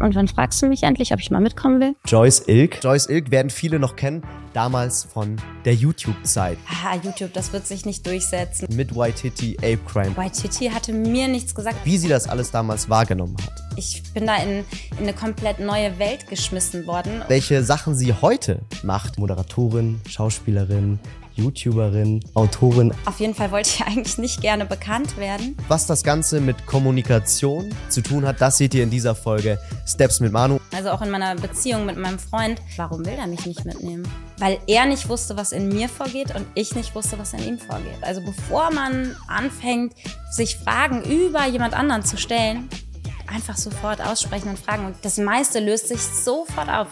Und wann fragst du mich endlich, ob ich mal mitkommen will? Joyce Ilk. Joyce Ilk werden viele noch kennen, damals von der YouTube-Zeit. Ah, YouTube, das wird sich nicht durchsetzen. Mit Waititi, Ape Crime. Waititi hatte mir nichts gesagt. Wie sie das alles damals wahrgenommen hat. Ich bin da in, in eine komplett neue Welt geschmissen worden. Welche Sachen sie heute macht. Moderatorin, Schauspielerin, YouTuberin, Autorin. Auf jeden Fall wollte ich eigentlich nicht gerne bekannt werden. Was das Ganze mit Kommunikation zu tun hat, das seht ihr in dieser Folge Steps mit Manu. Also auch in meiner Beziehung mit meinem Freund. Warum will er mich nicht mitnehmen? Weil er nicht wusste, was in mir vorgeht und ich nicht wusste, was in ihm vorgeht. Also bevor man anfängt, sich Fragen über jemand anderen zu stellen, einfach sofort aussprechen und fragen. Und das meiste löst sich sofort auf.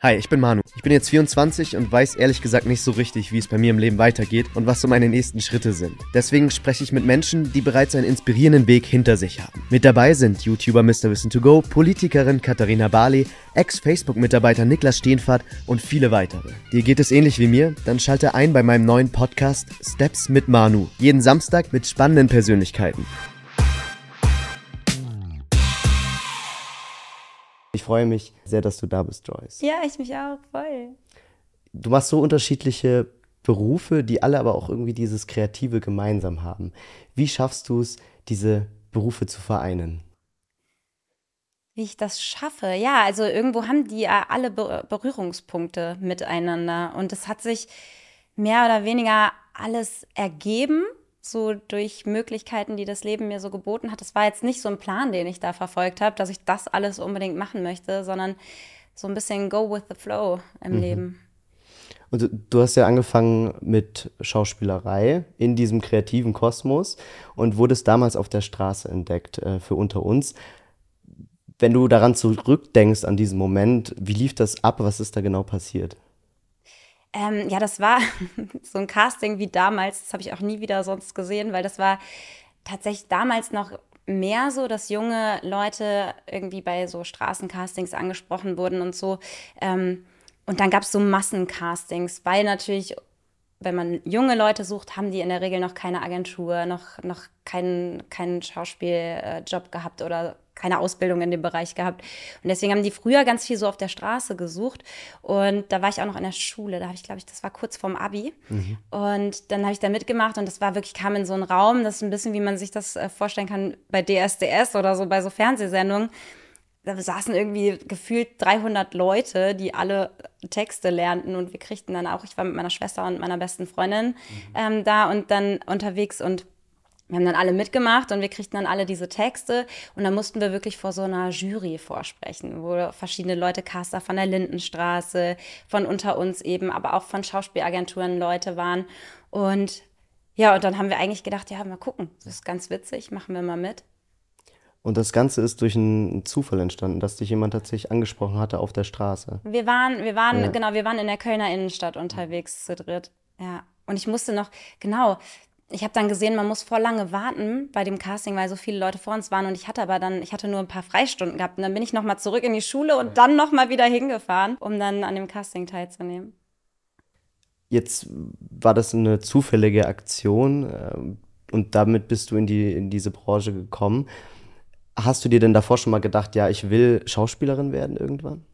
Hi, ich bin Manu. Ich bin jetzt 24 und weiß ehrlich gesagt nicht so richtig, wie es bei mir im Leben weitergeht und was so meine nächsten Schritte sind. Deswegen spreche ich mit Menschen, die bereits einen inspirierenden Weg hinter sich haben. Mit dabei sind YouTuber Mr. Wissen to Go, Politikerin Katharina Barley, Ex-Facebook-Mitarbeiter Niklas Steenfahrt und viele weitere. Dir geht es ähnlich wie mir? Dann schalte ein bei meinem neuen Podcast Steps mit Manu. Jeden Samstag mit spannenden Persönlichkeiten. Ich freue mich sehr, dass du da bist, Joyce. Ja, ich mich auch voll. Du machst so unterschiedliche Berufe, die alle aber auch irgendwie dieses Kreative gemeinsam haben. Wie schaffst du es, diese Berufe zu vereinen? Wie ich das schaffe? Ja, also irgendwo haben die ja alle Berührungspunkte miteinander. Und es hat sich mehr oder weniger alles ergeben so durch Möglichkeiten, die das Leben mir so geboten hat. Das war jetzt nicht so ein Plan, den ich da verfolgt habe, dass ich das alles unbedingt machen möchte, sondern so ein bisschen go with the flow im mhm. Leben. Und du, hast ja angefangen mit Schauspielerei in diesem kreativen Kosmos und wurdest damals auf der Straße entdeckt äh, für unter uns. Wenn du daran zurückdenkst an diesen Moment, wie lief das ab? Was ist da genau passiert? Ähm, ja, das war so ein Casting wie damals. Das habe ich auch nie wieder sonst gesehen, weil das war tatsächlich damals noch mehr so, dass junge Leute irgendwie bei so Straßencastings angesprochen wurden und so. Ähm, und dann gab es so Massencastings, weil natürlich, wenn man junge Leute sucht, haben die in der Regel noch keine Agentur, noch, noch keinen, keinen Schauspieljob gehabt oder keine Ausbildung in dem Bereich gehabt. Und deswegen haben die früher ganz viel so auf der Straße gesucht. Und da war ich auch noch in der Schule. Da habe ich, glaube ich, das war kurz vorm Abi. Mhm. Und dann habe ich da mitgemacht und das war wirklich, kam in so einen Raum, das ist ein bisschen, wie man sich das äh, vorstellen kann bei DSDS oder so, bei so Fernsehsendungen. Da saßen irgendwie gefühlt 300 Leute, die alle Texte lernten und wir kriegten dann auch, ich war mit meiner Schwester und meiner besten Freundin mhm. ähm, da und dann unterwegs und wir haben dann alle mitgemacht und wir kriegten dann alle diese Texte und dann mussten wir wirklich vor so einer Jury vorsprechen, wo verschiedene Leute, Caster von der Lindenstraße, von unter uns eben, aber auch von Schauspielagenturen Leute waren. Und ja, und dann haben wir eigentlich gedacht, ja, mal gucken, das ist ganz witzig, machen wir mal mit. Und das Ganze ist durch einen Zufall entstanden, dass dich jemand tatsächlich angesprochen hatte auf der Straße. Wir waren, wir waren, ja. genau, wir waren in der Kölner Innenstadt unterwegs zu dritt. Ja. Und ich musste noch, genau, ich habe dann gesehen, man muss vor lange warten bei dem Casting, weil so viele Leute vor uns waren und ich hatte aber dann, ich hatte nur ein paar Freistunden gehabt und dann bin ich nochmal zurück in die Schule und dann nochmal wieder hingefahren, um dann an dem Casting teilzunehmen. Jetzt war das eine zufällige Aktion ähm, und damit bist du in, die, in diese Branche gekommen. Hast du dir denn davor schon mal gedacht, ja, ich will Schauspielerin werden irgendwann?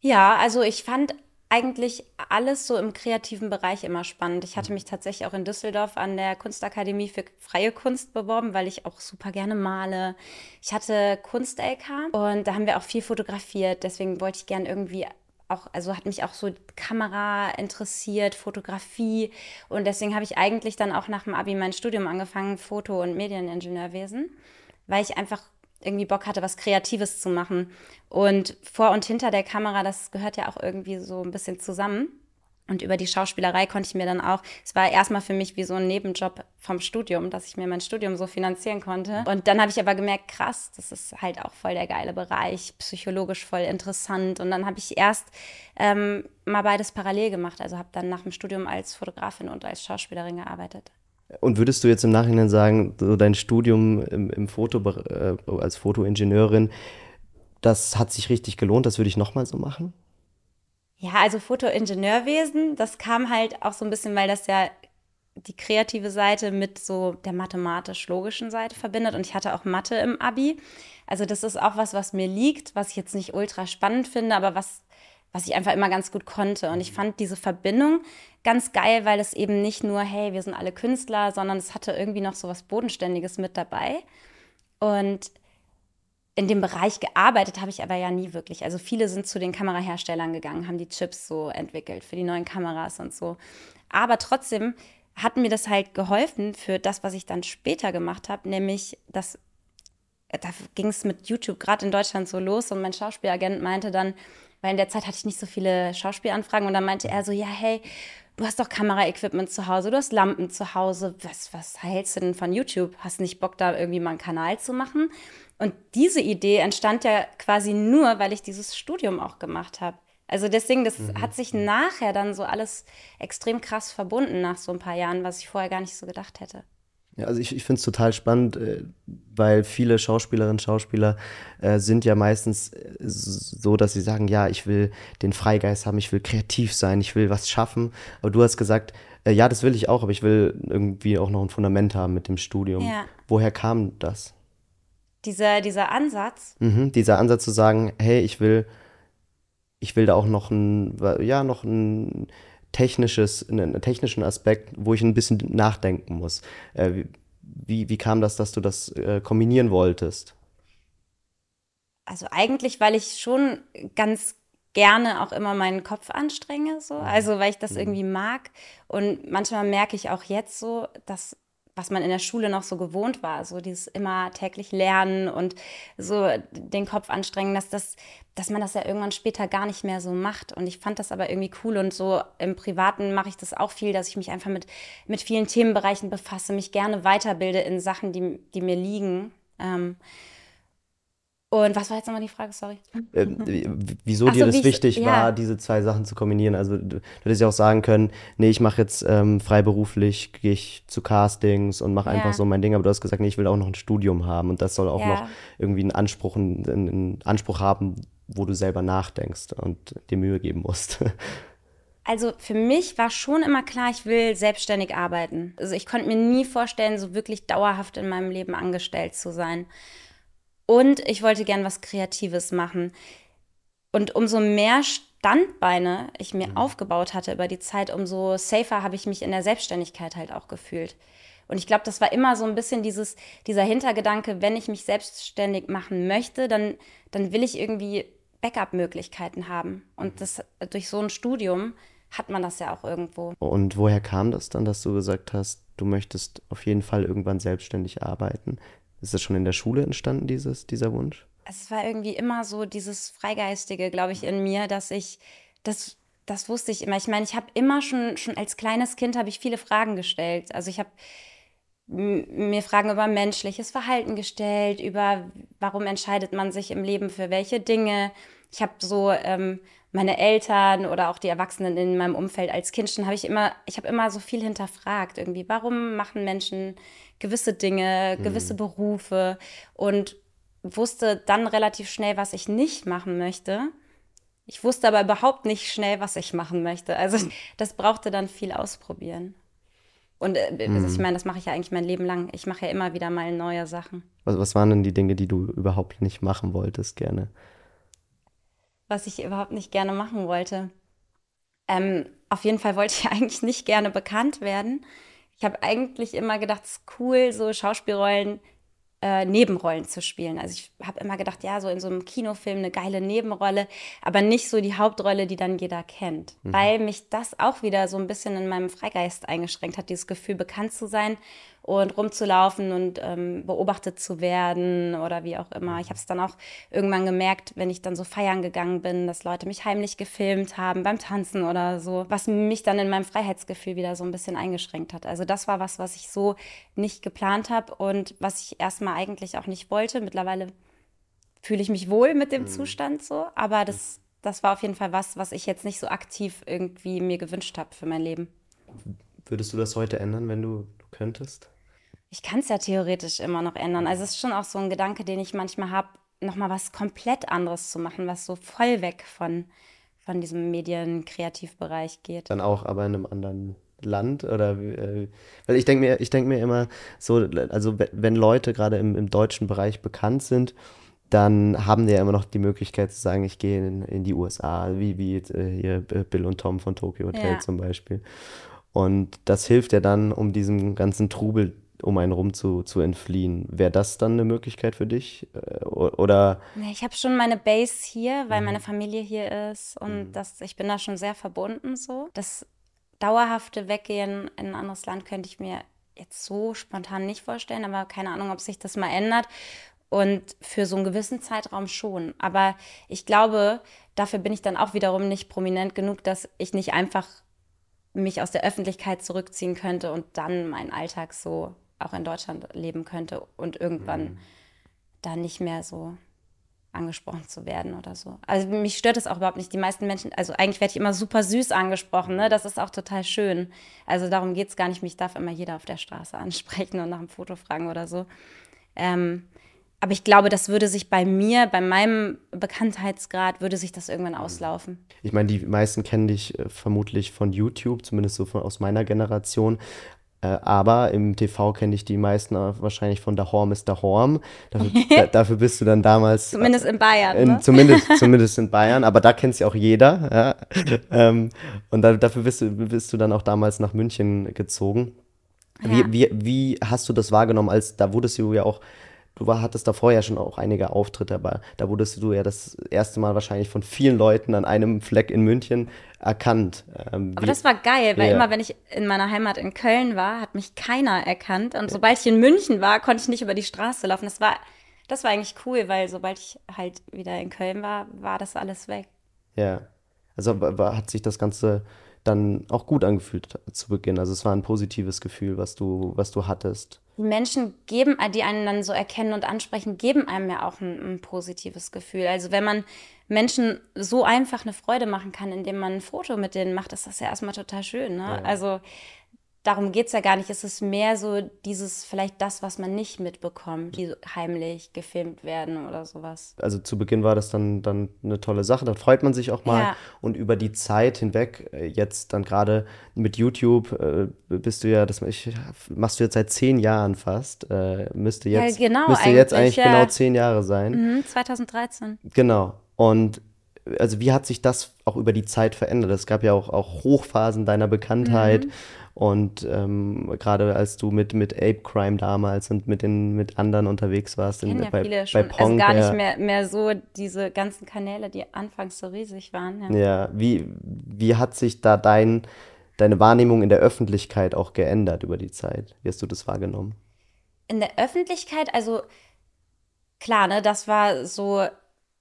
Ja, also ich fand eigentlich alles so im kreativen Bereich immer spannend. Ich hatte mich tatsächlich auch in Düsseldorf an der Kunstakademie für freie Kunst beworben, weil ich auch super gerne male. Ich hatte Kunst-LK und da haben wir auch viel fotografiert. Deswegen wollte ich gerne irgendwie auch, also hat mich auch so Kamera interessiert, Fotografie. Und deswegen habe ich eigentlich dann auch nach dem Abi mein Studium angefangen, Foto- und Medieningenieurwesen, weil ich einfach irgendwie Bock hatte, was Kreatives zu machen. Und vor und hinter der Kamera, das gehört ja auch irgendwie so ein bisschen zusammen. Und über die Schauspielerei konnte ich mir dann auch, es war erstmal für mich wie so ein Nebenjob vom Studium, dass ich mir mein Studium so finanzieren konnte. Und dann habe ich aber gemerkt, krass, das ist halt auch voll der geile Bereich, psychologisch voll interessant. Und dann habe ich erst ähm, mal beides parallel gemacht. Also habe dann nach dem Studium als Fotografin und als Schauspielerin gearbeitet. Und würdest du jetzt im Nachhinein sagen, so dein Studium im, im Foto, äh, als Fotoingenieurin, das hat sich richtig gelohnt, das würde ich nochmal so machen? Ja, also Fotoingenieurwesen, das kam halt auch so ein bisschen, weil das ja die kreative Seite mit so der mathematisch-logischen Seite verbindet. Und ich hatte auch Mathe im Abi. Also das ist auch was, was mir liegt, was ich jetzt nicht ultra spannend finde, aber was, was ich einfach immer ganz gut konnte. Und ich fand diese Verbindung ganz geil, weil es eben nicht nur, hey, wir sind alle Künstler, sondern es hatte irgendwie noch so was Bodenständiges mit dabei. Und in dem Bereich gearbeitet habe ich aber ja nie wirklich. Also viele sind zu den Kameraherstellern gegangen, haben die Chips so entwickelt für die neuen Kameras und so. Aber trotzdem hat mir das halt geholfen für das, was ich dann später gemacht habe, nämlich das, da ging es mit YouTube gerade in Deutschland so los und mein Schauspielagent meinte dann, weil in der Zeit hatte ich nicht so viele Schauspielanfragen und dann meinte er so, ja, hey, du hast doch Kameraequipment zu Hause, du hast Lampen zu Hause, was, was hältst du denn von YouTube? Hast nicht Bock, da irgendwie mal einen Kanal zu machen? Und diese Idee entstand ja quasi nur, weil ich dieses Studium auch gemacht habe. Also deswegen, das mhm. hat sich nachher dann so alles extrem krass verbunden nach so ein paar Jahren, was ich vorher gar nicht so gedacht hätte. Ja, also ich, ich finde es total spannend, äh, weil viele Schauspielerinnen und Schauspieler äh, sind ja meistens äh, so, dass sie sagen, ja, ich will den Freigeist haben, ich will kreativ sein, ich will was schaffen. Aber du hast gesagt, äh, ja, das will ich auch, aber ich will irgendwie auch noch ein Fundament haben mit dem Studium. Ja. Woher kam das? Dieser, dieser Ansatz? Mhm, dieser Ansatz zu sagen, hey, ich will ich will da auch noch ein, ja, noch ein technisches, einen technischen Aspekt, wo ich ein bisschen nachdenken muss. Äh, wie, wie kam das, dass du das äh, kombinieren wolltest? Also eigentlich, weil ich schon ganz gerne auch immer meinen Kopf anstrenge, so. Mhm. Also weil ich das mhm. irgendwie mag. Und manchmal merke ich auch jetzt so, dass was man in der Schule noch so gewohnt war, so dieses immer täglich Lernen und so den Kopf anstrengen, dass das, dass man das ja irgendwann später gar nicht mehr so macht. Und ich fand das aber irgendwie cool und so im Privaten mache ich das auch viel, dass ich mich einfach mit, mit vielen Themenbereichen befasse, mich gerne weiterbilde in Sachen, die, die mir liegen. Ähm, und was war jetzt nochmal die Frage, sorry? Äh, wieso so, dir das wichtig ja. war, diese zwei Sachen zu kombinieren? Also du, du hättest ja auch sagen können, nee, ich mache jetzt ähm, freiberuflich, gehe ich zu Castings und mache ja. einfach so mein Ding, aber du hast gesagt, nee, ich will auch noch ein Studium haben und das soll auch ja. noch irgendwie einen Anspruch, einen, einen Anspruch haben, wo du selber nachdenkst und dir Mühe geben musst. Also für mich war schon immer klar, ich will selbstständig arbeiten. Also ich konnte mir nie vorstellen, so wirklich dauerhaft in meinem Leben angestellt zu sein. Und ich wollte gern was Kreatives machen. Und umso mehr Standbeine ich mir mhm. aufgebaut hatte über die Zeit, umso safer habe ich mich in der Selbstständigkeit halt auch gefühlt. Und ich glaube, das war immer so ein bisschen dieses, dieser Hintergedanke, wenn ich mich selbstständig machen möchte, dann, dann will ich irgendwie Backup-Möglichkeiten haben. Und mhm. das durch so ein Studium hat man das ja auch irgendwo. Und woher kam das dann, dass du gesagt hast, du möchtest auf jeden Fall irgendwann selbstständig arbeiten? Ist das schon in der Schule entstanden, dieses, dieser Wunsch? Es war irgendwie immer so dieses Freigeistige, glaube ich, in mir, dass ich, das, das wusste ich immer. Ich meine, ich habe immer schon, schon als kleines Kind habe ich viele Fragen gestellt. Also ich habe mir Fragen über menschliches Verhalten gestellt, über warum entscheidet man sich im Leben für welche Dinge. Ich habe so ähm, meine Eltern oder auch die Erwachsenen in meinem Umfeld als Kind schon habe ich immer, ich habe immer so viel hinterfragt irgendwie, warum machen Menschen gewisse Dinge, gewisse mhm. Berufe und wusste dann relativ schnell, was ich nicht machen möchte. Ich wusste aber überhaupt nicht schnell, was ich machen möchte. Also das brauchte dann viel ausprobieren. Und äh, mhm. ich meine, das mache ich ja eigentlich mein Leben lang. Ich mache ja immer wieder mal neue Sachen. Was, was waren denn die Dinge, die du überhaupt nicht machen wolltest gerne? Was ich überhaupt nicht gerne machen wollte. Ähm, auf jeden Fall wollte ich eigentlich nicht gerne bekannt werden. Ich habe eigentlich immer gedacht, es ist cool, so Schauspielrollen äh, Nebenrollen zu spielen. Also ich habe immer gedacht, ja, so in so einem Kinofilm eine geile Nebenrolle, aber nicht so die Hauptrolle, die dann jeder kennt. Mhm. Weil mich das auch wieder so ein bisschen in meinem Freigeist eingeschränkt hat, dieses Gefühl, bekannt zu sein und rumzulaufen und ähm, beobachtet zu werden oder wie auch immer. Ich habe es dann auch irgendwann gemerkt, wenn ich dann so feiern gegangen bin, dass Leute mich heimlich gefilmt haben beim Tanzen oder so, was mich dann in meinem Freiheitsgefühl wieder so ein bisschen eingeschränkt hat. Also das war was, was ich so nicht geplant habe und was ich erstmal eigentlich auch nicht wollte. Mittlerweile fühle ich mich wohl mit dem mhm. Zustand so, aber das, das war auf jeden Fall was, was ich jetzt nicht so aktiv irgendwie mir gewünscht habe für mein Leben. Würdest du das heute ändern, wenn du könntest? Ich kann es ja theoretisch immer noch ändern. Also es ist schon auch so ein Gedanke, den ich manchmal habe, nochmal was komplett anderes zu machen, was so voll weg von, von diesem Medienkreativbereich geht. Dann auch, aber in einem anderen Land? Oder äh, weil ich denke mir, ich denke mir immer so, also wenn Leute gerade im, im deutschen Bereich bekannt sind, dann haben die ja immer noch die Möglichkeit zu sagen, ich gehe in, in die USA, wie, wie äh, hier Bill und Tom von Tokyo Hotel ja. zum Beispiel. Und das hilft ja dann, um diesem ganzen Trubel um einen rum zu, zu entfliehen. Wäre das dann eine Möglichkeit für dich? Äh, oder? Ich habe schon meine Base hier, weil mhm. meine Familie hier ist und mhm. das, ich bin da schon sehr verbunden so. Das dauerhafte Weggehen in ein anderes Land könnte ich mir jetzt so spontan nicht vorstellen, aber keine Ahnung, ob sich das mal ändert. Und für so einen gewissen Zeitraum schon. Aber ich glaube, dafür bin ich dann auch wiederum nicht prominent genug, dass ich nicht einfach mich aus der Öffentlichkeit zurückziehen könnte und dann meinen Alltag so auch in Deutschland leben könnte und irgendwann mhm. da nicht mehr so angesprochen zu werden oder so. Also mich stört es auch überhaupt nicht. Die meisten Menschen, also eigentlich werde ich immer super süß angesprochen, ne? Das ist auch total schön. Also darum geht es gar nicht. Mich darf immer jeder auf der Straße ansprechen und nach einem Foto fragen oder so. Ähm, aber ich glaube, das würde sich bei mir, bei meinem Bekanntheitsgrad, würde sich das irgendwann auslaufen. Ich meine, die meisten kennen dich äh, vermutlich von YouTube, zumindest so von, aus meiner Generation. Äh, aber im TV kenne ich die meisten wahrscheinlich von Der Horm ist der Horm. Dafür, da, dafür bist du dann damals. Zumindest in Bayern. In, ne? zumindest, zumindest in Bayern, aber da kennt sie auch jeder. Ja. Ähm, und da, dafür bist du, bist du dann auch damals nach München gezogen. Ja. Wie, wie, wie hast du das wahrgenommen, als da wurdest du ja auch du war, hattest davor ja schon auch einige Auftritte, aber da wurdest du ja das erste Mal wahrscheinlich von vielen Leuten an einem Fleck in München erkannt. Ähm, aber das war geil, weil ja. immer wenn ich in meiner Heimat in Köln war, hat mich keiner erkannt. Und sobald ich in München war, konnte ich nicht über die Straße laufen. Das war, das war eigentlich cool, weil sobald ich halt wieder in Köln war, war das alles weg. Ja. Also hat sich das Ganze dann auch gut angefühlt zu Beginn. Also es war ein positives Gefühl, was du, was du hattest. Die Menschen geben, die einen dann so erkennen und ansprechen, geben einem ja auch ein, ein positives Gefühl. Also wenn man Menschen so einfach eine Freude machen kann, indem man ein Foto mit denen macht, ist das ja erstmal total schön. Ne? Ja. Also darum geht es ja gar nicht. Es ist mehr so dieses, vielleicht das, was man nicht mitbekommt, die heimlich gefilmt werden oder sowas. Also zu Beginn war das dann, dann eine tolle Sache, da freut man sich auch mal. Ja. Und über die Zeit hinweg, äh, jetzt dann gerade mit YouTube, äh, bist du ja, das ich, machst du jetzt seit zehn Jahren fast. Äh, müsste jetzt, ja, genau, müsste eigentlich, jetzt eigentlich ja. genau zehn Jahre sein. Mhm, 2013. Genau. Und also wie hat sich das auch über die Zeit verändert? Es gab ja auch, auch Hochphasen deiner Bekanntheit. Mhm. Und ähm, gerade als du mit, mit Ape Crime damals und mit den mit anderen unterwegs warst, in, ja bei, viele schon. bei Pong, also gar nicht mehr, mehr so diese ganzen Kanäle, die anfangs so riesig waren. Ja, ja wie, wie hat sich da dein, deine Wahrnehmung in der Öffentlichkeit auch geändert über die Zeit? Wie hast du das wahrgenommen? In der Öffentlichkeit, also klar, ne, das war so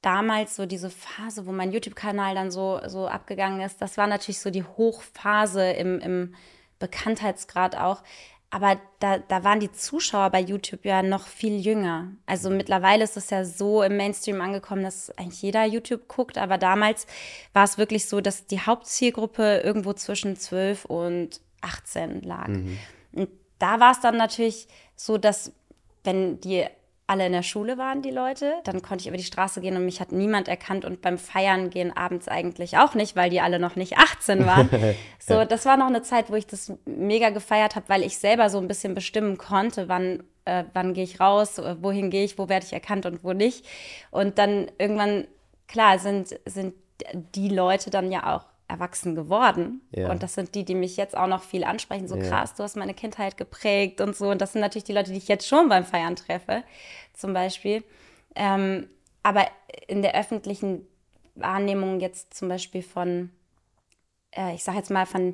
damals so diese Phase, wo mein YouTube-Kanal dann so, so abgegangen ist, das war natürlich so die Hochphase im, im Bekanntheitsgrad auch. Aber da, da waren die Zuschauer bei YouTube ja noch viel jünger. Also mittlerweile ist es ja so im Mainstream angekommen, dass eigentlich jeder YouTube guckt. Aber damals war es wirklich so, dass die Hauptzielgruppe irgendwo zwischen 12 und 18 lag. Mhm. Und da war es dann natürlich so, dass wenn die alle in der Schule waren, die Leute. Dann konnte ich über die Straße gehen und mich hat niemand erkannt und beim Feiern gehen abends eigentlich auch nicht, weil die alle noch nicht 18 waren. so, das war noch eine Zeit, wo ich das mega gefeiert habe, weil ich selber so ein bisschen bestimmen konnte, wann, äh, wann gehe ich raus, äh, wohin gehe ich, wo werde ich erkannt und wo nicht. Und dann irgendwann, klar, sind, sind die Leute dann ja auch erwachsen geworden. Ja. Und das sind die, die mich jetzt auch noch viel ansprechen. So ja. krass, du hast meine Kindheit geprägt und so. Und das sind natürlich die Leute, die ich jetzt schon beim Feiern treffe zum Beispiel. Ähm, aber in der öffentlichen Wahrnehmung jetzt zum Beispiel von, äh, ich sage jetzt mal von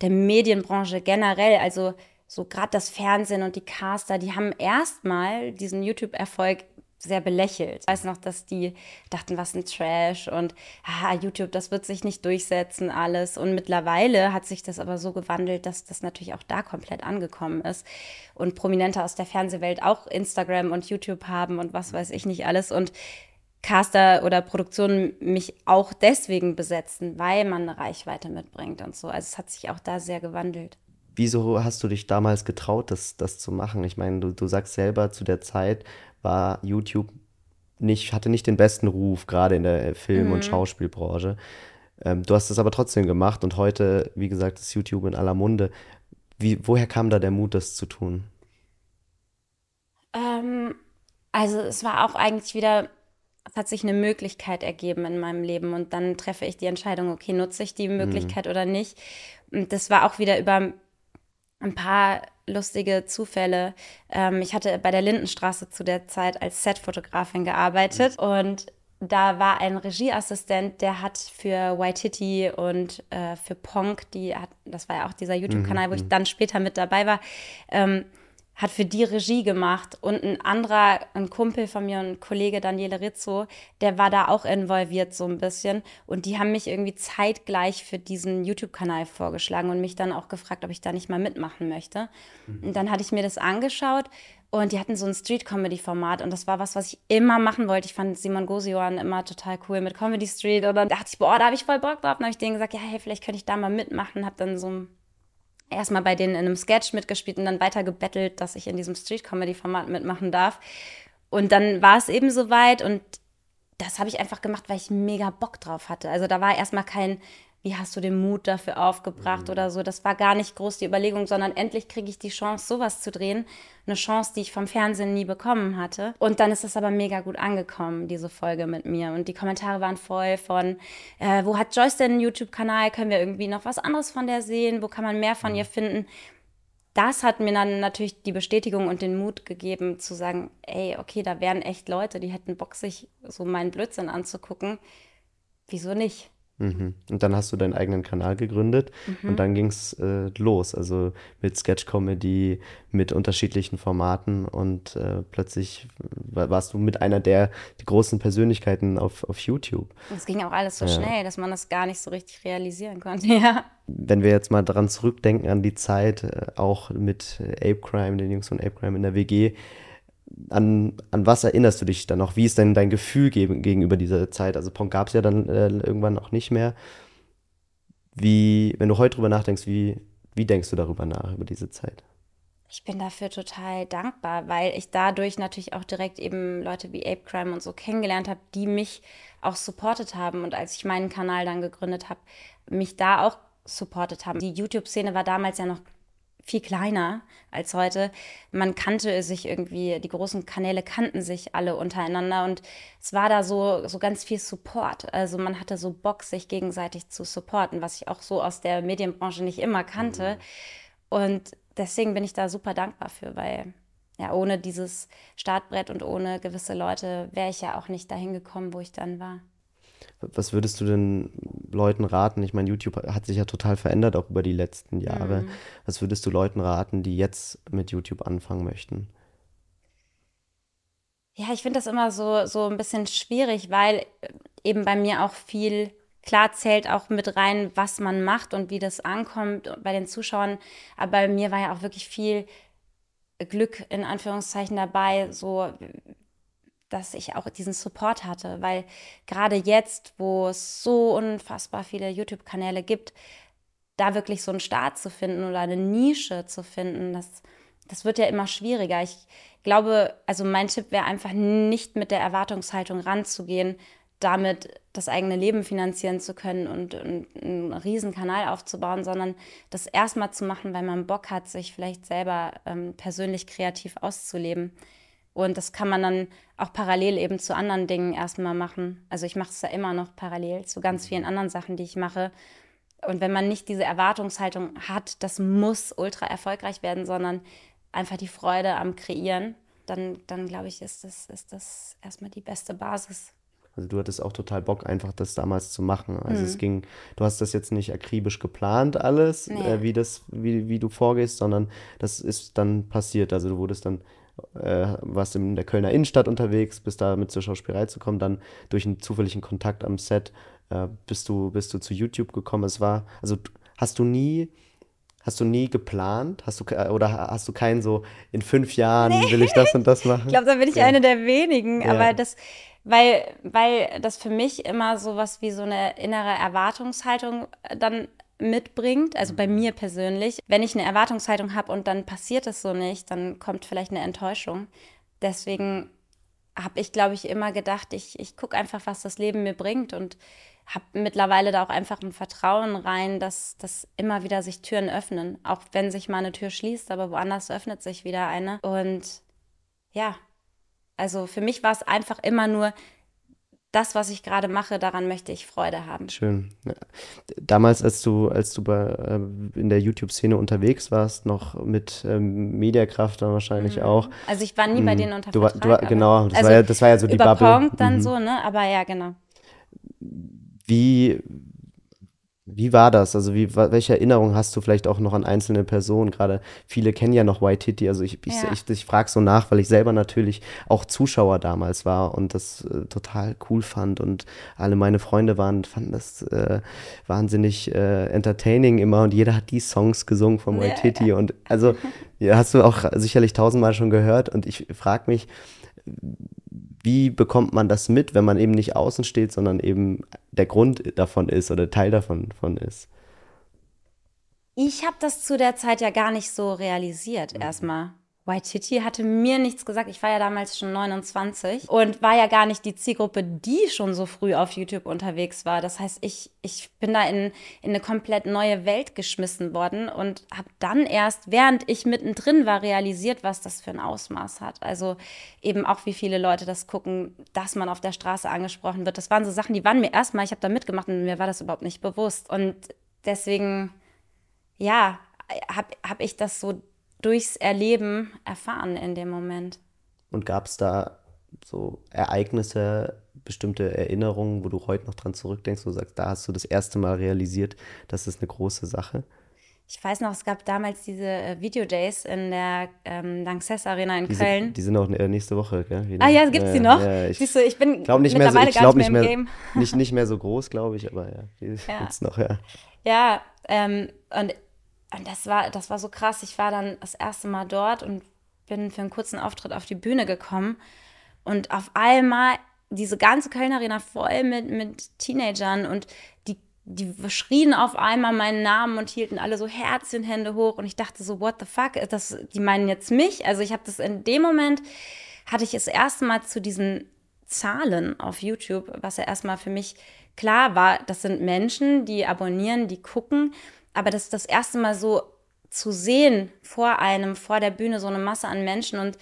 der Medienbranche generell, also so gerade das Fernsehen und die Caster, die haben erstmal diesen YouTube-Erfolg sehr belächelt. Ich weiß noch, dass die dachten, was ein Trash und ah, YouTube, das wird sich nicht durchsetzen, alles. Und mittlerweile hat sich das aber so gewandelt, dass das natürlich auch da komplett angekommen ist. Und Prominente aus der Fernsehwelt auch Instagram und YouTube haben und was weiß ich nicht alles. Und Caster oder Produktionen mich auch deswegen besetzen, weil man eine Reichweite mitbringt und so. Also es hat sich auch da sehr gewandelt. Wieso hast du dich damals getraut, das, das zu machen? Ich meine, du, du sagst selber, zu der Zeit war YouTube nicht, hatte nicht den besten Ruf, gerade in der Film- mhm. und Schauspielbranche. Ähm, du hast es aber trotzdem gemacht und heute, wie gesagt, ist YouTube in aller Munde. Wie, woher kam da der Mut, das zu tun? Ähm, also es war auch eigentlich wieder, es hat sich eine Möglichkeit ergeben in meinem Leben und dann treffe ich die Entscheidung, okay, nutze ich die Möglichkeit mhm. oder nicht. Und das war auch wieder über ein paar lustige Zufälle. Ähm, ich hatte bei der Lindenstraße zu der Zeit als Setfotografin gearbeitet mhm. und da war ein Regieassistent, der hat für Waititi und äh, für Ponk, die hat, das war ja auch dieser YouTube-Kanal, mhm. wo ich mhm. dann später mit dabei war, ähm, hat für die Regie gemacht und ein anderer, ein Kumpel von mir, ein Kollege Daniele Rizzo, der war da auch involviert so ein bisschen und die haben mich irgendwie zeitgleich für diesen YouTube-Kanal vorgeschlagen und mich dann auch gefragt, ob ich da nicht mal mitmachen möchte. Mhm. Und dann hatte ich mir das angeschaut und die hatten so ein Street-Comedy-Format und das war was, was ich immer machen wollte. Ich fand Simon Gosioan immer total cool mit Comedy Street und dann dachte ich, boah, da habe ich voll Bock drauf. Und dann habe ich denen gesagt, ja, hey, vielleicht könnte ich da mal mitmachen. Habe dann so erstmal bei denen in einem Sketch mitgespielt und dann weiter gebettelt, dass ich in diesem Street-Comedy-Format mitmachen darf. Und dann war es eben soweit und das habe ich einfach gemacht, weil ich mega Bock drauf hatte. Also da war erstmal kein, wie hast du den Mut dafür aufgebracht mhm. oder so. Das war gar nicht groß die Überlegung, sondern endlich kriege ich die Chance, sowas zu drehen. Eine Chance, die ich vom Fernsehen nie bekommen hatte. Und dann ist es aber mega gut angekommen, diese Folge mit mir. Und die Kommentare waren voll von, äh, wo hat Joyce denn einen YouTube-Kanal? Können wir irgendwie noch was anderes von der sehen? Wo kann man mehr von mhm. ihr finden? das hat mir dann natürlich die Bestätigung und den Mut gegeben, zu sagen, ey, okay, da wären echt Leute, die hätten Bock, sich so meinen Blödsinn anzugucken. Wieso nicht? Mhm. Und dann hast du deinen eigenen Kanal gegründet mhm. und dann ging es äh, los, also mit Sketch-Comedy, mit unterschiedlichen Formaten und äh, plötzlich warst du mit einer der großen Persönlichkeiten auf, auf YouTube. Es ging auch alles so ja. schnell, dass man das gar nicht so richtig realisieren konnte, ja. Wenn wir jetzt mal daran zurückdenken an die Zeit, äh, auch mit Ape Crime, den Jungs von Ape Crime in der WG, an, an was erinnerst du dich dann noch? Wie ist denn dein Gefühl gegen, gegenüber dieser Zeit? Also Pong gab es ja dann äh, irgendwann auch nicht mehr. Wie, wenn du heute drüber nachdenkst, wie, wie denkst du darüber nach, über diese Zeit? Ich bin dafür total dankbar, weil ich dadurch natürlich auch direkt eben Leute wie Ape Crime und so kennengelernt habe, die mich auch supportet haben und als ich meinen Kanal dann gegründet habe, mich da auch supportet haben. Die YouTube-Szene war damals ja noch viel kleiner als heute. Man kannte sich irgendwie, die großen Kanäle kannten sich alle untereinander und es war da so, so ganz viel Support. Also man hatte so Bock, sich gegenseitig zu supporten, was ich auch so aus der Medienbranche nicht immer kannte. Mhm. Und deswegen bin ich da super dankbar für, weil ja, ohne dieses Startbrett und ohne gewisse Leute wäre ich ja auch nicht dahin gekommen, wo ich dann war. Was würdest du denn Leuten raten? Ich meine, YouTube hat sich ja total verändert, auch über die letzten Jahre. Mhm. Was würdest du Leuten raten, die jetzt mit YouTube anfangen möchten? Ja, ich finde das immer so, so ein bisschen schwierig, weil eben bei mir auch viel klar zählt auch mit rein, was man macht und wie das ankommt bei den Zuschauern. Aber bei mir war ja auch wirklich viel Glück in Anführungszeichen dabei, so dass ich auch diesen Support hatte, weil gerade jetzt, wo es so unfassbar viele YouTube-Kanäle gibt, da wirklich so einen Start zu finden oder eine Nische zu finden, das, das wird ja immer schwieriger. Ich glaube, also mein Tipp wäre einfach nicht mit der Erwartungshaltung ranzugehen, damit das eigene Leben finanzieren zu können und, und einen riesen Kanal aufzubauen, sondern das erstmal zu machen, weil man Bock hat, sich vielleicht selber ähm, persönlich kreativ auszuleben. Und das kann man dann auch parallel eben zu anderen Dingen erstmal machen. Also ich mache es ja immer noch parallel zu ganz mhm. vielen anderen Sachen, die ich mache. Und wenn man nicht diese Erwartungshaltung hat, das muss ultra erfolgreich werden, sondern einfach die Freude am Kreieren, dann, dann glaube ich, ist das, ist das erstmal die beste Basis. Also du hattest auch total Bock, einfach das damals zu machen. Also mhm. es ging, du hast das jetzt nicht akribisch geplant alles, nee. äh, wie das, wie, wie du vorgehst, sondern das ist dann passiert. Also du wurdest dann äh, warst in der Kölner Innenstadt unterwegs, bist da mit zur Schauspielerei zu kommen, dann durch einen zufälligen Kontakt am Set äh, bist, du, bist du zu YouTube gekommen. Es war, also hast du nie, hast du nie geplant? Hast du oder hast du keinen so, in fünf Jahren nee. will ich das und das machen? ich glaube, da bin ich ja. eine der wenigen, ja. aber das, weil, weil das für mich immer so was wie so eine innere Erwartungshaltung dann mitbringt, also bei mhm. mir persönlich. Wenn ich eine Erwartungshaltung habe und dann passiert es so nicht, dann kommt vielleicht eine Enttäuschung. Deswegen habe ich, glaube ich, immer gedacht, ich, ich gucke einfach, was das Leben mir bringt und habe mittlerweile da auch einfach ein Vertrauen rein, dass, dass immer wieder sich Türen öffnen. Auch wenn sich mal eine Tür schließt, aber woanders öffnet sich wieder eine. Und ja, also für mich war es einfach immer nur, das, was ich gerade mache, daran möchte ich Freude haben. Schön. Damals, als du, als du bei, äh, in der YouTube-Szene unterwegs warst, noch mit ähm, Mediakraft dann wahrscheinlich mhm. auch. Also ich war nie bei mhm. denen unter du, Vertrag. Du, war, genau, das, also war ja, das war ja so die Bubble. dann mhm. so, ne? Aber ja, genau. Wie, wie war das? Also wie, welche Erinnerungen hast du vielleicht auch noch an einzelne Personen? Gerade viele kennen ja noch White Titty. Also ich, ich, ja. ich, ich frage so nach, weil ich selber natürlich auch Zuschauer damals war und das äh, total cool fand. Und alle meine Freunde waren, fanden das äh, wahnsinnig äh, entertaining immer und jeder hat die Songs gesungen von White ja, Titty. Und also ja, hast du auch sicherlich tausendmal schon gehört. Und ich frage mich, wie bekommt man das mit, wenn man eben nicht außen steht, sondern eben der Grund davon ist oder Teil davon von ist? Ich habe das zu der Zeit ja gar nicht so realisiert, mhm. erstmal. Waititi hatte mir nichts gesagt. Ich war ja damals schon 29 und war ja gar nicht die Zielgruppe, die schon so früh auf YouTube unterwegs war. Das heißt, ich, ich bin da in, in eine komplett neue Welt geschmissen worden und habe dann erst, während ich mittendrin war, realisiert, was das für ein Ausmaß hat. Also eben auch, wie viele Leute das gucken, dass man auf der Straße angesprochen wird. Das waren so Sachen, die waren mir erstmal, ich habe da mitgemacht und mir war das überhaupt nicht bewusst. Und deswegen, ja, habe hab ich das so durchs Erleben erfahren in dem Moment. Und gab es da so Ereignisse, bestimmte Erinnerungen, wo du heute noch dran zurückdenkst, wo du sagst, da hast du das erste Mal realisiert, das ist eine große Sache? Ich weiß noch, es gab damals diese äh, Video-Days in der ähm, Lanxess Arena in die Köln. Sind, die sind auch äh, nächste Woche, gell? Wieder. Ah ja, gibt es die noch? Ja, ich Siehst du, ich bin glaub nicht mittlerweile mehr so, ich gar nicht mehr, im Game. Nicht, nicht mehr so groß, glaube ich, aber ja, die ja. gibt es noch, ja. Ja, ähm, und und das war, das war so krass. Ich war dann das erste Mal dort und bin für einen kurzen Auftritt auf die Bühne gekommen. Und auf einmal diese ganze Kölner Arena voll mit, mit Teenagern und die, die schrien auf einmal meinen Namen und hielten alle so Herzchenhände hoch. Und ich dachte so, what the fuck? Das, die meinen jetzt mich? Also ich habe das in dem Moment, hatte ich das erste Mal zu diesen Zahlen auf YouTube, was ja erstmal für mich klar war, das sind Menschen, die abonnieren, die gucken aber das das erste Mal so zu sehen vor einem, vor der Bühne, so eine Masse an Menschen und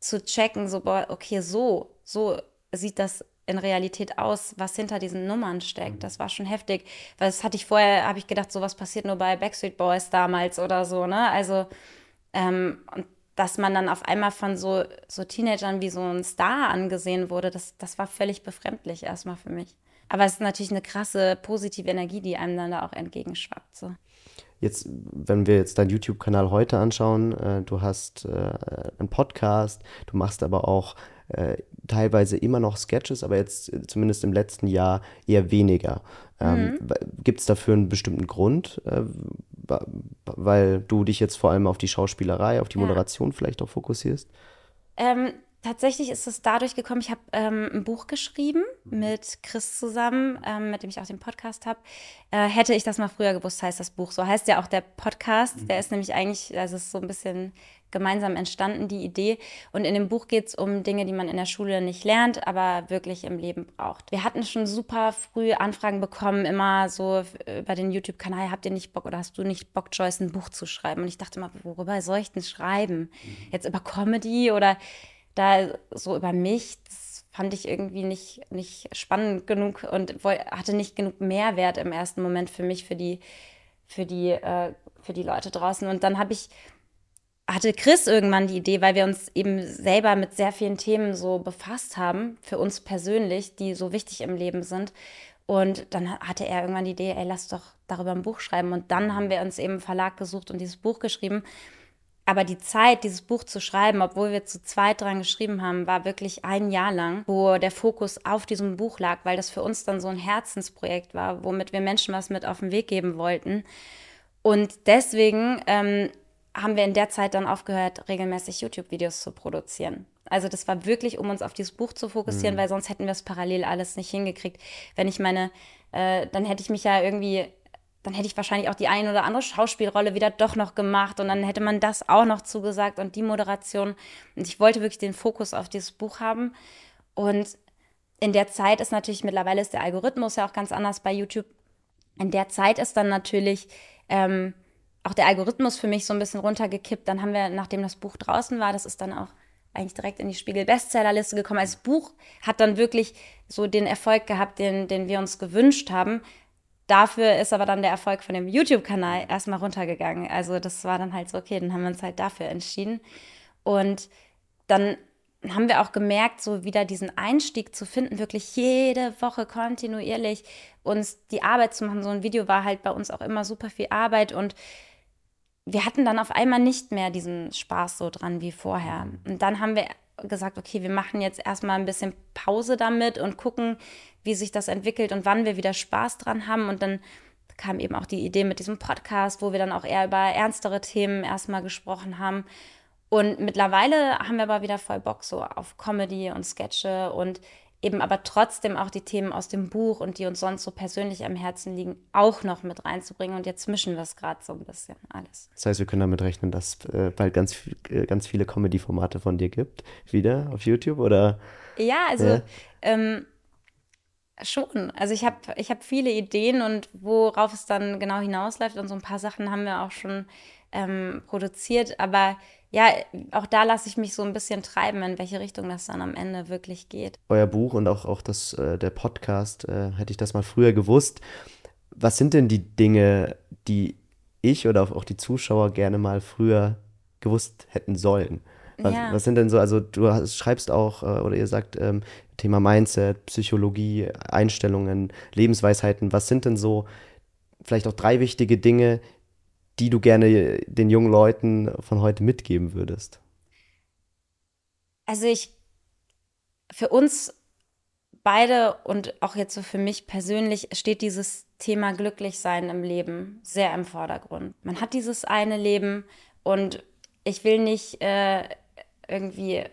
zu checken, so, boah, okay, so, so sieht das in Realität aus, was hinter diesen Nummern steckt. Das war schon heftig. Weil das hatte ich vorher, habe ich gedacht, sowas passiert nur bei Backstreet Boys damals oder so, ne? Also, ähm, und dass man dann auf einmal von so, so Teenagern wie so ein Star angesehen wurde, das, das war völlig befremdlich erstmal für mich. Aber es ist natürlich eine krasse positive Energie, die einem dann da auch entgegenschwappt. So. Jetzt, wenn wir jetzt deinen YouTube-Kanal heute anschauen, äh, du hast äh, einen Podcast, du machst aber auch äh, teilweise immer noch Sketches, aber jetzt äh, zumindest im letzten Jahr eher weniger. Ähm, mhm. Gibt es dafür einen bestimmten Grund? Äh, weil du dich jetzt vor allem auf die Schauspielerei, auf die Moderation ja. vielleicht auch fokussierst? Ähm, tatsächlich ist es dadurch gekommen, ich habe ähm, ein Buch geschrieben mhm. mit Chris zusammen, ähm, mit dem ich auch den Podcast habe. Äh, hätte ich das mal früher gewusst, heißt das Buch. So heißt ja auch der Podcast. Mhm. Der ist nämlich eigentlich, also ist so ein bisschen gemeinsam entstanden, die Idee. Und in dem Buch geht es um Dinge, die man in der Schule nicht lernt, aber wirklich im Leben braucht. Wir hatten schon super früh Anfragen bekommen, immer so über den YouTube-Kanal, habt ihr nicht Bock oder hast du nicht Bock, Joyce, ein Buch zu schreiben? Und ich dachte immer, worüber soll ich denn schreiben? Mhm. Jetzt über Comedy oder da so über mich, das fand ich irgendwie nicht, nicht spannend genug und hatte nicht genug Mehrwert im ersten Moment für mich, für die, für die, äh, für die Leute draußen. Und dann habe ich, hatte Chris irgendwann die Idee, weil wir uns eben selber mit sehr vielen Themen so befasst haben, für uns persönlich, die so wichtig im Leben sind. Und dann hatte er irgendwann die Idee, ey, lass doch darüber ein Buch schreiben. Und dann haben wir uns eben einen Verlag gesucht und dieses Buch geschrieben. Aber die Zeit, dieses Buch zu schreiben, obwohl wir zu zweit dran geschrieben haben, war wirklich ein Jahr lang, wo der Fokus auf diesem Buch lag, weil das für uns dann so ein Herzensprojekt war, womit wir Menschen was mit auf den Weg geben wollten. Und deswegen ähm, haben wir in der Zeit dann aufgehört, regelmäßig YouTube-Videos zu produzieren. Also das war wirklich, um uns auf dieses Buch zu fokussieren, mhm. weil sonst hätten wir es parallel alles nicht hingekriegt. Wenn ich meine, äh, dann hätte ich mich ja irgendwie dann hätte ich wahrscheinlich auch die ein oder andere Schauspielrolle wieder doch noch gemacht und dann hätte man das auch noch zugesagt und die Moderation. Und ich wollte wirklich den Fokus auf dieses Buch haben. Und in der Zeit ist natürlich, mittlerweile ist der Algorithmus ja auch ganz anders bei YouTube. In der Zeit ist dann natürlich ähm, auch der Algorithmus für mich so ein bisschen runtergekippt. Dann haben wir, nachdem das Buch draußen war, das ist dann auch eigentlich direkt in die Spiegel-Bestsellerliste gekommen. Als Buch hat dann wirklich so den Erfolg gehabt, den, den wir uns gewünscht haben. Dafür ist aber dann der Erfolg von dem YouTube-Kanal erstmal runtergegangen. Also das war dann halt so, okay, dann haben wir uns halt dafür entschieden. Und dann haben wir auch gemerkt, so wieder diesen Einstieg zu finden, wirklich jede Woche kontinuierlich uns die Arbeit zu machen. So ein Video war halt bei uns auch immer super viel Arbeit und wir hatten dann auf einmal nicht mehr diesen Spaß so dran wie vorher. Und dann haben wir gesagt, okay, wir machen jetzt erstmal ein bisschen Pause damit und gucken, wie sich das entwickelt und wann wir wieder Spaß dran haben. Und dann kam eben auch die Idee mit diesem Podcast, wo wir dann auch eher über ernstere Themen erstmal gesprochen haben. Und mittlerweile haben wir aber wieder voll Bock so auf Comedy und Sketche und eben aber trotzdem auch die Themen aus dem Buch und die uns sonst so persönlich am Herzen liegen, auch noch mit reinzubringen. Und jetzt mischen wir es gerade so ein bisschen alles. Das heißt, wir können damit rechnen, dass äh, bald ganz, äh, ganz viele Comedy-Formate von dir gibt, wieder auf YouTube oder? Ja, also ja. Ähm, schon. Also ich habe ich hab viele Ideen und worauf es dann genau hinausläuft und so ein paar Sachen haben wir auch schon ähm, produziert, aber ja, auch da lasse ich mich so ein bisschen treiben, in welche Richtung das dann am Ende wirklich geht. Euer Buch und auch, auch das, äh, der Podcast, äh, hätte ich das mal früher gewusst. Was sind denn die Dinge, die ich oder auch die Zuschauer gerne mal früher gewusst hätten sollen? Was, ja. was sind denn so, also du hast, schreibst auch äh, oder ihr sagt ähm, Thema Mindset, Psychologie, Einstellungen, Lebensweisheiten. Was sind denn so vielleicht auch drei wichtige Dinge, die du gerne den jungen Leuten von heute mitgeben würdest? Also ich, für uns beide und auch jetzt so für mich persönlich steht dieses Thema Glücklichsein im Leben sehr im Vordergrund. Man hat dieses eine Leben und ich will nicht äh, irgendwie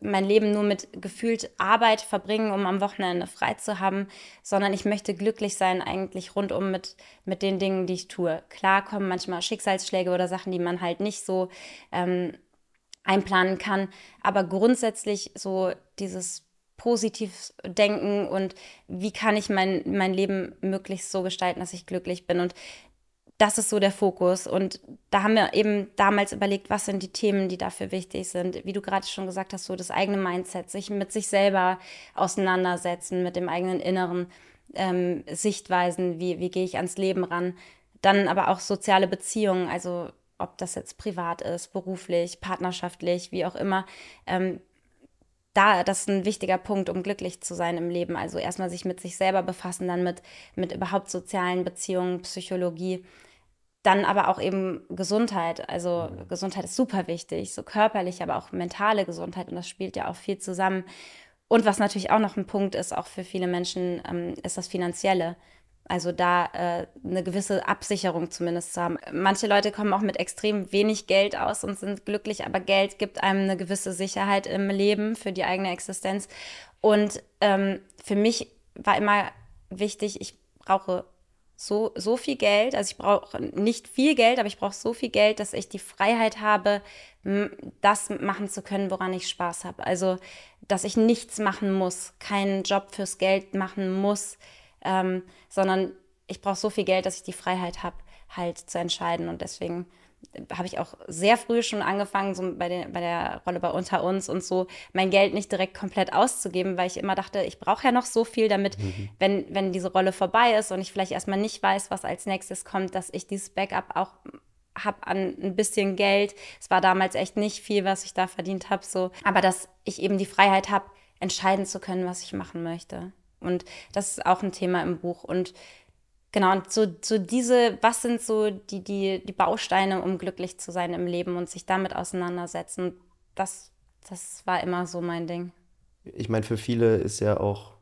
mein Leben nur mit gefühlt Arbeit verbringen, um am Wochenende frei zu haben, sondern ich möchte glücklich sein eigentlich rundum mit, mit den Dingen, die ich tue. Klar kommen manchmal Schicksalsschläge oder Sachen, die man halt nicht so ähm, einplanen kann, aber grundsätzlich so dieses positiv denken und wie kann ich mein, mein Leben möglichst so gestalten, dass ich glücklich bin. Und das ist so der Fokus. Und da haben wir eben damals überlegt, was sind die Themen, die dafür wichtig sind. Wie du gerade schon gesagt hast, so das eigene Mindset, sich mit sich selber auseinandersetzen, mit dem eigenen inneren ähm, Sichtweisen, wie, wie gehe ich ans Leben ran. Dann aber auch soziale Beziehungen, also ob das jetzt privat ist, beruflich, partnerschaftlich, wie auch immer. Ähm, da, das ist ein wichtiger Punkt, um glücklich zu sein im Leben. Also erstmal sich mit sich selber befassen, dann mit, mit überhaupt sozialen Beziehungen, Psychologie. Dann aber auch eben Gesundheit. Also Gesundheit ist super wichtig, so körperlich, aber auch mentale Gesundheit. Und das spielt ja auch viel zusammen. Und was natürlich auch noch ein Punkt ist, auch für viele Menschen, ähm, ist das Finanzielle. Also da äh, eine gewisse Absicherung zumindest zu haben. Manche Leute kommen auch mit extrem wenig Geld aus und sind glücklich, aber Geld gibt einem eine gewisse Sicherheit im Leben für die eigene Existenz. Und ähm, für mich war immer wichtig, ich brauche so, so viel Geld, also ich brauche nicht viel Geld, aber ich brauche so viel Geld, dass ich die Freiheit habe, das machen zu können, woran ich Spaß habe. Also, dass ich nichts machen muss, keinen Job fürs Geld machen muss, ähm, sondern ich brauche so viel Geld, dass ich die Freiheit habe, halt zu entscheiden. Und deswegen habe ich auch sehr früh schon angefangen, so bei, den, bei der Rolle bei Unter uns und so, mein Geld nicht direkt komplett auszugeben, weil ich immer dachte, ich brauche ja noch so viel, damit, mhm. wenn, wenn diese Rolle vorbei ist und ich vielleicht erstmal nicht weiß, was als nächstes kommt, dass ich dieses Backup auch habe an ein bisschen Geld. Es war damals echt nicht viel, was ich da verdient habe, so. Aber dass ich eben die Freiheit habe, entscheiden zu können, was ich machen möchte. Und das ist auch ein Thema im Buch. Und genau, und so, so diese, was sind so die, die, die Bausteine, um glücklich zu sein im Leben und sich damit auseinandersetzen, das, das war immer so mein Ding. Ich meine, für viele ist ja auch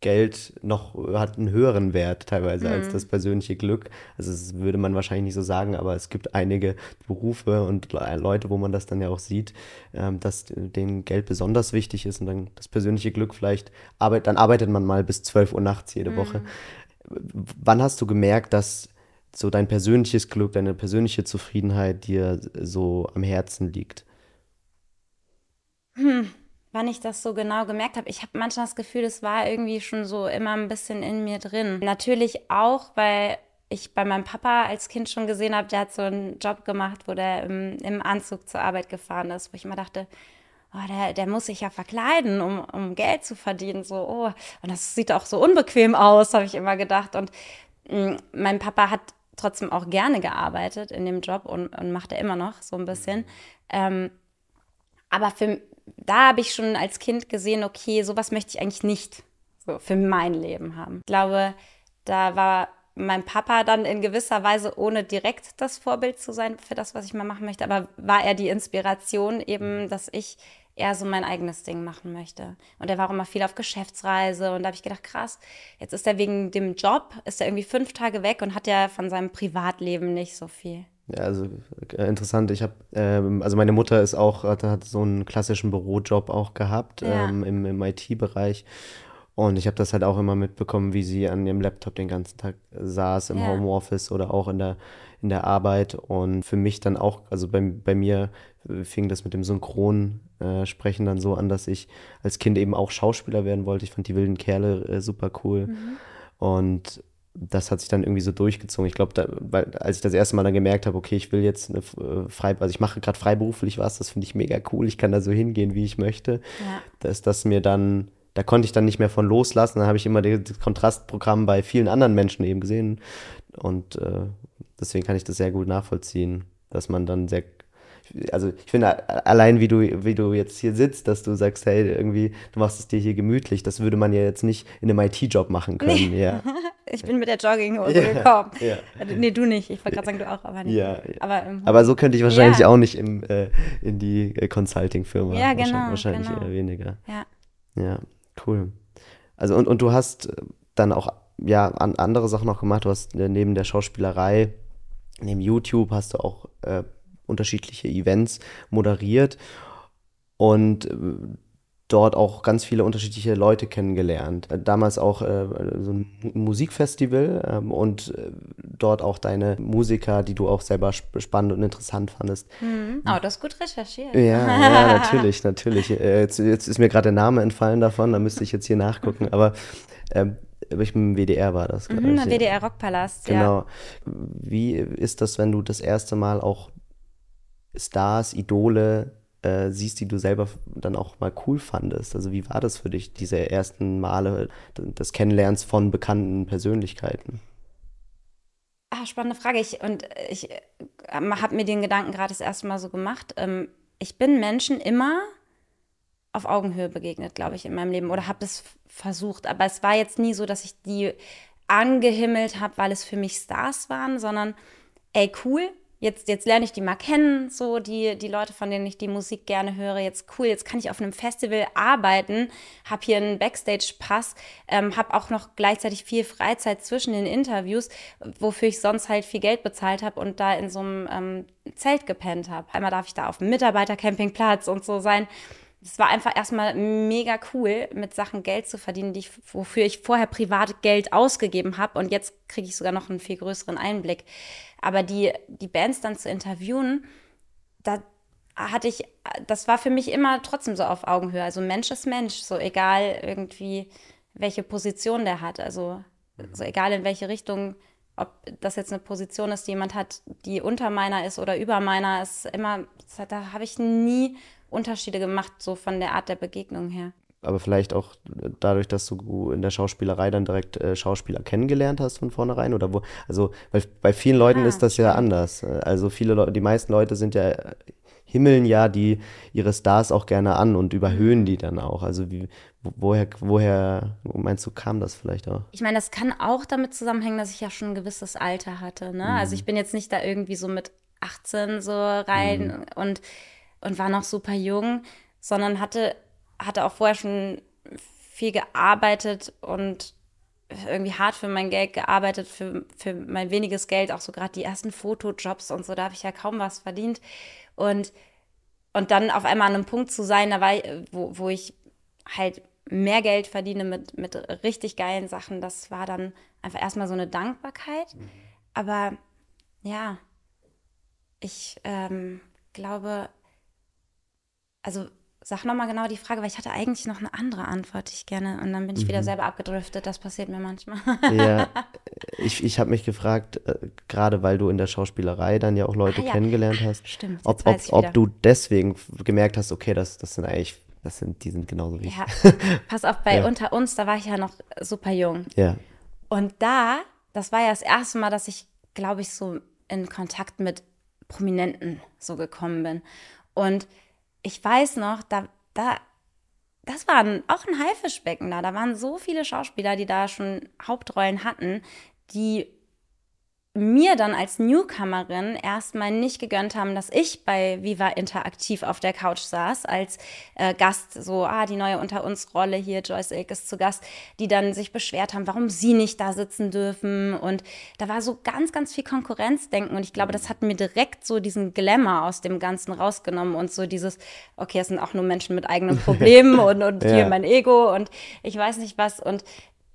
Geld noch hat einen höheren Wert teilweise mhm. als das persönliche Glück. Also das würde man wahrscheinlich nicht so sagen, aber es gibt einige Berufe und Leute, wo man das dann ja auch sieht, ähm, dass denen Geld besonders wichtig ist und dann das persönliche Glück vielleicht arbeitet, dann arbeitet man mal bis 12 Uhr nachts jede mhm. Woche. Wann hast du gemerkt, dass so dein persönliches Glück, deine persönliche Zufriedenheit dir so am Herzen liegt? Hm, wann ich das so genau gemerkt habe. Ich habe manchmal das Gefühl, es war irgendwie schon so immer ein bisschen in mir drin. Natürlich auch, weil ich bei meinem Papa als Kind schon gesehen habe, der hat so einen Job gemacht, wo der im, im Anzug zur Arbeit gefahren ist, wo ich immer dachte, oh, der, der muss sich ja verkleiden, um, um Geld zu verdienen. So, oh. Und das sieht auch so unbequem aus, habe ich immer gedacht. Und mh, mm, mein Papa hat trotzdem auch gerne gearbeitet in dem Job und, und macht er immer noch so ein bisschen. Ähm, aber für, da habe ich schon als Kind gesehen, okay, sowas möchte ich eigentlich nicht so für mein Leben haben. Ich glaube, da war mein Papa dann in gewisser Weise, ohne direkt das Vorbild zu sein für das, was ich mal machen möchte, aber war er die Inspiration eben, dass ich eher so mein eigenes Ding machen möchte. Und er war auch immer viel auf Geschäftsreise und da habe ich gedacht, krass, jetzt ist er wegen dem Job, ist er irgendwie fünf Tage weg und hat ja von seinem Privatleben nicht so viel. Ja, also äh, interessant. Ich habe, ähm, also meine Mutter ist auch, hat, hat, so einen klassischen Bürojob auch gehabt ja. ähm, im, im IT-Bereich. Und ich habe das halt auch immer mitbekommen, wie sie an ihrem Laptop den ganzen Tag saß im ja. Homeoffice oder auch in der, in der Arbeit. Und für mich dann auch, also bei, bei mir fing das mit dem Synchronsprechen äh, dann so an, dass ich als Kind eben auch Schauspieler werden wollte. Ich fand die wilden Kerle äh, super cool. Mhm. Und das hat sich dann irgendwie so durchgezogen. Ich glaube, weil als ich das erste Mal dann gemerkt habe, okay, ich will jetzt eine äh, frei, also ich mache gerade freiberuflich was, das finde ich mega cool. Ich kann da so hingehen, wie ich möchte. Ja. Dass das mir dann, da konnte ich dann nicht mehr von loslassen. Dann habe ich immer das Kontrastprogramm bei vielen anderen Menschen eben gesehen. Und äh, deswegen kann ich das sehr gut nachvollziehen, dass man dann sehr also ich finde allein wie du, wie du jetzt hier sitzt, dass du sagst, hey, irgendwie, du machst es dir hier gemütlich, das würde man ja jetzt nicht in einem IT-Job machen können. Nee. Ja. ich bin mit der Jogginghose ja, gekommen. Ja. Also, nee, du nicht. Ich wollte gerade sagen, du auch, aber nicht. Ja, aber, aber, so könnte ich wahrscheinlich ja. auch nicht im, äh, in die äh, Consulting-Firma. Ja, genau. Wahrscheinlich, genau. eher weniger. Ja. Ja, cool. Also und, und du hast dann auch ja, an andere Sachen noch gemacht. Du hast äh, neben der Schauspielerei, neben YouTube hast du auch äh, unterschiedliche Events moderiert und äh, dort auch ganz viele unterschiedliche Leute kennengelernt. Damals auch äh, so ein Musikfestival ähm, und äh, dort auch deine Musiker, die du auch selber spannend und interessant fandest. Mhm. Oh, das ist gut recherchiert. Ja, ja natürlich, natürlich. Äh, jetzt, jetzt, ist mir gerade der Name entfallen davon, da müsste ich jetzt hier nachgucken, aber ähm, ich im WDR war das, mhm. WDR Rockpalast, genau. ja. Wie ist das, wenn du das erste Mal auch Stars, Idole äh, siehst, die du selber dann auch mal cool fandest? Also wie war das für dich, diese ersten Male des Kennenlernens von bekannten Persönlichkeiten? Ah, spannende Frage. Ich, und ich äh, habe mir den Gedanken gerade das erste Mal so gemacht. Ähm, ich bin Menschen immer auf Augenhöhe begegnet, glaube ich, in meinem Leben oder habe es versucht. Aber es war jetzt nie so, dass ich die angehimmelt habe, weil es für mich Stars waren, sondern ey, cool, jetzt, jetzt lerne ich die mal kennen, so die, die Leute, von denen ich die Musik gerne höre. Jetzt cool, jetzt kann ich auf einem Festival arbeiten, habe hier einen Backstage-Pass, ähm, habe auch noch gleichzeitig viel Freizeit zwischen den Interviews, wofür ich sonst halt viel Geld bezahlt habe und da in so einem ähm, Zelt gepennt habe. Einmal darf ich da auf dem Mitarbeitercampingplatz und so sein es war einfach erstmal mega cool, mit Sachen Geld zu verdienen, die ich, wofür ich vorher privat Geld ausgegeben habe. Und jetzt kriege ich sogar noch einen viel größeren Einblick. Aber die, die Bands dann zu interviewen, da hatte ich, das war für mich immer trotzdem so auf Augenhöhe. Also Mensch ist Mensch, so egal irgendwie, welche Position der hat. Also so egal in welche Richtung, ob das jetzt eine Position ist, die jemand hat, die unter meiner ist oder über meiner, ist immer, da habe ich nie Unterschiede gemacht, so von der Art der Begegnung her. Aber vielleicht auch dadurch, dass du in der Schauspielerei dann direkt äh, Schauspieler kennengelernt hast von vornherein oder wo, also weil bei vielen Leuten ah, ist das ja anders. Also viele Leute, die meisten Leute sind ja himmeln ja die ihre Stars auch gerne an und überhöhen die dann auch. Also wie, woher, woher meinst du, kam das vielleicht auch? Ich meine, das kann auch damit zusammenhängen, dass ich ja schon ein gewisses Alter hatte. Ne? Mhm. Also ich bin jetzt nicht da irgendwie so mit 18 so rein mhm. und und war noch super jung, sondern hatte, hatte auch vorher schon viel gearbeitet und irgendwie hart für mein Geld gearbeitet, für, für mein weniges Geld, auch so gerade die ersten Fotojobs und so, da habe ich ja kaum was verdient. Und, und dann auf einmal an einem Punkt zu sein, da war, wo, wo ich halt mehr Geld verdiene mit, mit richtig geilen Sachen, das war dann einfach erstmal so eine Dankbarkeit. Mhm. aber ja, ich ähm, glaube, also sag nochmal genau die Frage, weil ich hatte eigentlich noch eine andere Antwort, die ich gerne, und dann bin ich mhm. wieder selber abgedriftet. Das passiert mir manchmal. Ja, ich, ich habe mich gefragt, äh, gerade weil du in der Schauspielerei dann ja auch Leute ah, ja. kennengelernt hast, Stimmt, ob, ob, ob du deswegen gemerkt hast, okay, das, das sind eigentlich, das sind, die sind genauso wie ich. Ja, pass auf, bei ja. Unter uns, da war ich ja noch super jung. Ja. Und da, das war ja das erste Mal, dass ich, glaube ich, so in Kontakt mit Prominenten so gekommen bin. Und ich weiß noch, da, da, das war ein, auch ein Haifischbecken da. Da waren so viele Schauspieler, die da schon Hauptrollen hatten, die mir dann als Newcomerin erstmal nicht gegönnt haben, dass ich bei Viva Interaktiv auf der Couch saß, als äh, Gast, so, ah, die neue Unter uns Rolle hier, Joyce Ilk ist zu Gast, die dann sich beschwert haben, warum sie nicht da sitzen dürfen. Und da war so ganz, ganz viel Konkurrenzdenken. Und ich glaube, das hat mir direkt so diesen Glamour aus dem Ganzen rausgenommen und so dieses, okay, es sind auch nur Menschen mit eigenen Problemen und, und ja. hier mein Ego und ich weiß nicht was. Und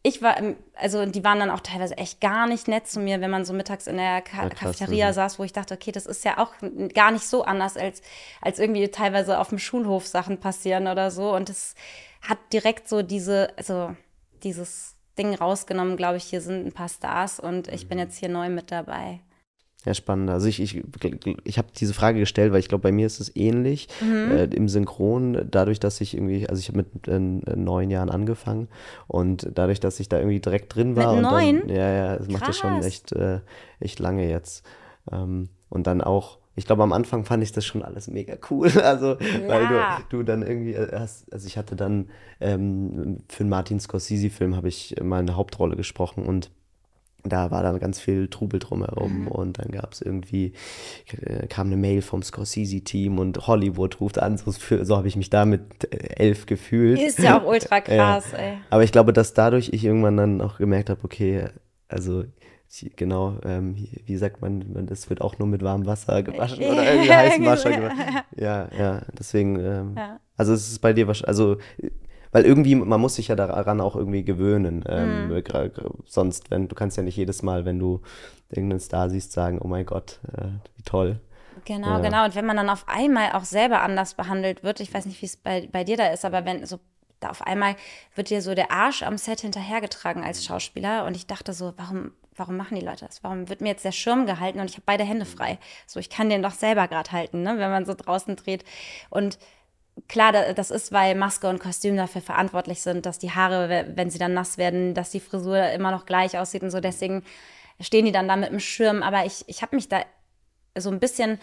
ich war, also die waren dann auch teilweise echt gar nicht nett zu mir, wenn man so mittags in der Ka ja, Cafeteria saß, wo ich dachte, okay, das ist ja auch gar nicht so anders, als, als irgendwie teilweise auf dem Schulhof Sachen passieren oder so. Und es hat direkt so diese, also dieses Ding rausgenommen, glaube ich, hier sind ein paar Stars und ich bin mhm. jetzt hier neu mit dabei. Ja, spannend. Also ich, ich, ich habe diese Frage gestellt, weil ich glaube, bei mir ist es ähnlich mhm. äh, im Synchron, dadurch, dass ich irgendwie, also ich habe mit äh, neun Jahren angefangen und dadurch, dass ich da irgendwie direkt drin war. Mit neun? Dann, ja, ja, das macht das schon echt, äh, echt lange jetzt. Ähm, und dann auch, ich glaube, am Anfang fand ich das schon alles mega cool. Also, ja. weil du, du dann irgendwie äh, hast, also ich hatte dann ähm, für einen Martin Scorsese-Film habe ich mal eine Hauptrolle gesprochen und da war dann ganz viel Trubel drumherum mhm. und dann gab es irgendwie, äh, kam eine Mail vom Scorsese-Team und Hollywood ruft an, so, so habe ich mich da mit äh, elf gefühlt. Ist ja auch ultra krass, ja. ey. Aber ich glaube, dass dadurch ich irgendwann dann auch gemerkt habe, okay, also genau, ähm, wie sagt man, das wird auch nur mit warmem Wasser gewaschen oder irgendwie heißem Wasser gewaschen. Ja, ja, deswegen, ähm, ja. also es ist bei dir wahrscheinlich, also weil irgendwie, man muss sich ja daran auch irgendwie gewöhnen. Ähm, mhm. Sonst, wenn, du kannst ja nicht jedes Mal, wenn du irgendeinen Star siehst, sagen, oh mein Gott, äh, wie toll. Genau, ja. genau. Und wenn man dann auf einmal auch selber anders behandelt wird, ich weiß nicht, wie es bei, bei dir da ist, aber wenn so da auf einmal wird dir so der Arsch am Set hinterhergetragen als Schauspieler und ich dachte so, warum, warum machen die Leute das? Warum wird mir jetzt der Schirm gehalten und ich habe beide Hände frei? So, ich kann den doch selber gerade halten, ne, wenn man so draußen dreht. Und klar, das ist, weil Maske und Kostüm dafür verantwortlich sind, dass die Haare, wenn sie dann nass werden, dass die Frisur immer noch gleich aussieht und so. Deswegen stehen die dann da mit dem Schirm. Aber ich, ich habe mich da so ein bisschen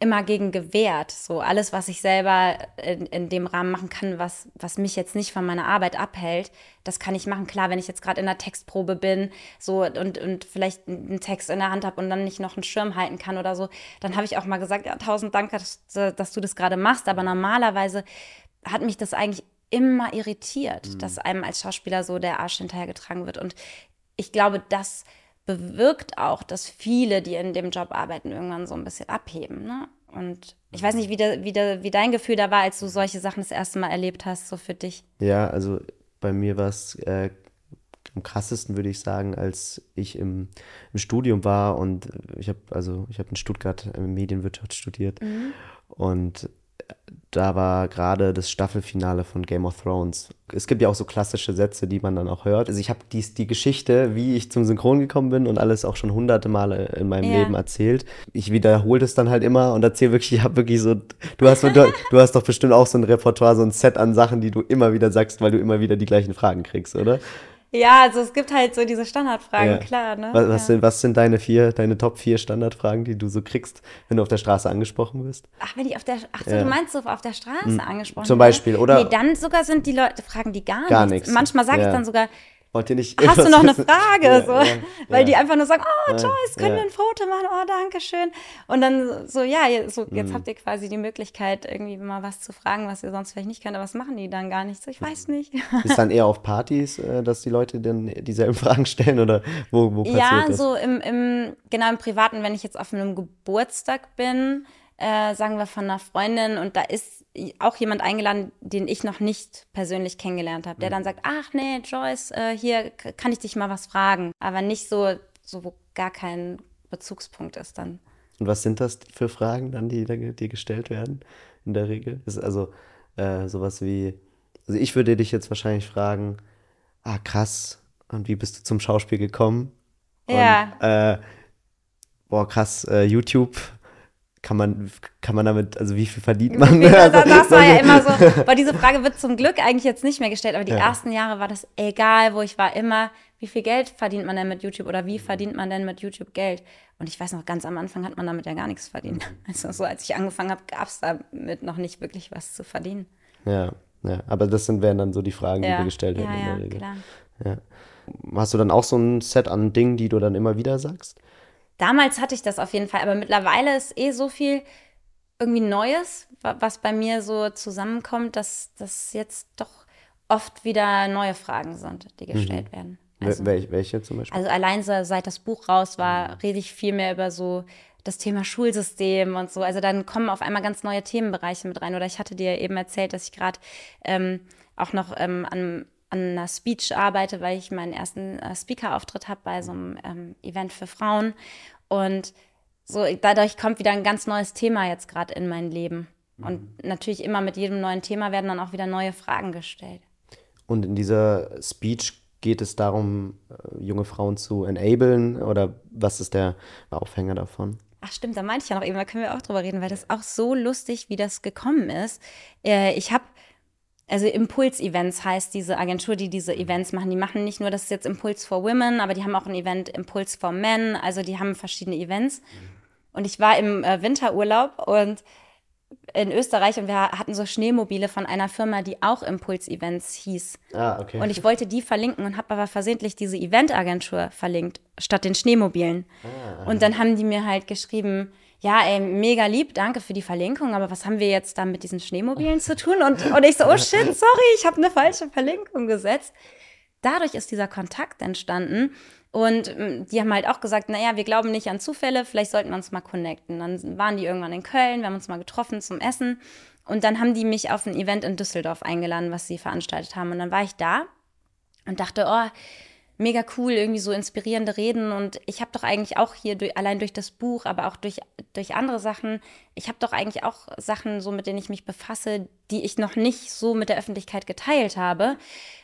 immer gegen gewehrt. So alles, was ich selber in, in dem Rahmen machen kann, was, was mich jetzt nicht von meiner Arbeit abhält, das kann ich machen. Klar, wenn ich jetzt gerade in der Textprobe bin so und, und vielleicht einen Text in der Hand habe und dann nicht noch einen Schirm halten kann oder so, dann habe ich auch mal gesagt, ja, tausend Dank, dass, dass du das gerade machst. Aber normalerweise hat mich das eigentlich immer irritiert, mhm. dass einem als Schauspieler so der Arsch hinterhergetragen wird. Und ich glaube, das bewirkt auch, dass viele, die in dem Job arbeiten, irgendwann so ein bisschen abheben. Ne? Und ich weiß nicht, wie, der, wie, der, wie dein Gefühl da war, als du solche Sachen das erste Mal erlebt hast, so für dich. Ja, also bei mir war es äh, am krassesten, würde ich sagen, als ich im, im Studium war und ich habe also ich habe in Stuttgart Medienwirtschaft studiert mhm. und da war gerade das Staffelfinale von Game of Thrones. Es gibt ja auch so klassische Sätze, die man dann auch hört. Also ich habe die, die Geschichte, wie ich zum Synchron gekommen bin und alles auch schon hunderte Male in meinem ja. Leben erzählt. Ich wiederhole das dann halt immer und erzähle wirklich, ich habe wirklich so, du hast, du, du hast doch bestimmt auch so ein Repertoire, so ein Set an Sachen, die du immer wieder sagst, weil du immer wieder die gleichen Fragen kriegst, oder? Ja, also es gibt halt so diese Standardfragen, ja. klar. Ne? Was, was, ja. sind, was sind deine vier, deine Top vier Standardfragen, die du so kriegst, wenn du auf der Straße angesprochen wirst? Ach, wenn ich auf der, ach so, ja. du meinst so auf der Straße mhm. angesprochen Zum Beispiel, oder? Nee, dann sogar sind die Leute, fragen die gar, gar nichts. Manchmal sage ich dann sogar, Wollt ihr nicht Hast du noch eine Frage? Ja, so, ja, weil die einfach nur sagen, oh Joyce, können wir ein Foto machen? Oh, danke schön. Und dann so, ja, so, jetzt mhm. habt ihr quasi die Möglichkeit, irgendwie mal was zu fragen, was ihr sonst vielleicht nicht könnt. Aber was machen die dann gar nicht? So, ich weiß nicht. Ist dann eher auf Partys, äh, dass die Leute dann dieselben Fragen stellen oder wo, wo passiert ja, das? Ja, so im, im, genau im Privaten, wenn ich jetzt auf einem Geburtstag bin, äh, sagen wir von einer Freundin und da ist auch jemand eingeladen, den ich noch nicht persönlich kennengelernt habe, der mhm. dann sagt, ach nee, Joyce, äh, hier kann ich dich mal was fragen. Aber nicht so, so wo gar kein Bezugspunkt ist dann. Und was sind das für Fragen dann, die dir gestellt werden in der Regel? Ist also äh, sowas wie, also ich würde dich jetzt wahrscheinlich fragen, ah krass, und wie bist du zum Schauspiel gekommen? Ja. Und, äh, boah, krass, äh, YouTube, kann man, kann man damit, also wie viel verdient man? Viel, das, das war ja immer so, aber diese Frage wird zum Glück eigentlich jetzt nicht mehr gestellt, aber die ja. ersten Jahre war das egal, wo ich war immer, wie viel Geld verdient man denn mit YouTube oder wie verdient man denn mit YouTube Geld? Und ich weiß noch, ganz am Anfang hat man damit ja gar nichts verdient. Mhm. Also so als ich angefangen habe, gab es damit noch nicht wirklich was zu verdienen. Ja, ja. Aber das sind, wären dann so die Fragen, ja. die dir gestellt werden ja, in der Regel. Klar. Ja. Hast du dann auch so ein Set an Dingen, die du dann immer wieder sagst? Damals hatte ich das auf jeden Fall, aber mittlerweile ist eh so viel irgendwie Neues, was bei mir so zusammenkommt, dass das jetzt doch oft wieder neue Fragen sind, die gestellt mhm. werden. Also, Wel welche zum Beispiel? Also allein so, seit das Buch raus war, rede ich viel mehr über so das Thema Schulsystem und so. Also dann kommen auf einmal ganz neue Themenbereiche mit rein. Oder ich hatte dir eben erzählt, dass ich gerade ähm, auch noch ähm, an, an einer Speech arbeite, weil ich meinen ersten äh, Speaker-Auftritt habe bei so einem ähm, Event für Frauen. Und so dadurch kommt wieder ein ganz neues Thema jetzt gerade in mein Leben. Und mhm. natürlich immer mit jedem neuen Thema werden dann auch wieder neue Fragen gestellt. Und in dieser Speech geht es darum, äh, junge Frauen zu enablen oder was ist der Aufhänger davon? Ach stimmt, da meinte ich ja noch eben, da können wir auch drüber reden, weil das auch so lustig, wie das gekommen ist. Äh, ich habe, also Impuls-Events heißt diese Agentur, die diese Events machen. Die machen nicht nur, das ist jetzt Impuls for Women, aber die haben auch ein Event Impuls for Men. Also die haben verschiedene Events. Und ich war im äh, Winterurlaub und in Österreich und wir hatten so Schneemobile von einer Firma, die auch Impuls-Events hieß. Ah, okay. Und ich wollte die verlinken und habe aber versehentlich diese Eventagentur verlinkt, statt den Schneemobilen. Ah, und dann haben die mir halt geschrieben, ja, ey, mega lieb, danke für die Verlinkung, aber was haben wir jetzt da mit diesen Schneemobilen zu tun? Und, und ich so, oh shit, sorry, ich habe eine falsche Verlinkung gesetzt. Dadurch ist dieser Kontakt entstanden und ähm, die haben halt auch gesagt, naja, wir glauben nicht an Zufälle, vielleicht sollten wir uns mal connecten. Dann waren die irgendwann in Köln, wir haben uns mal getroffen zum Essen. Und dann haben die mich auf ein Event in Düsseldorf eingeladen, was sie veranstaltet haben. Und dann war ich da und dachte, oh, mega cool, irgendwie so inspirierende Reden. Und ich habe doch eigentlich auch hier, durch, allein durch das Buch, aber auch durch, durch andere Sachen, ich habe doch eigentlich auch Sachen, so mit denen ich mich befasse, die ich noch nicht so mit der Öffentlichkeit geteilt habe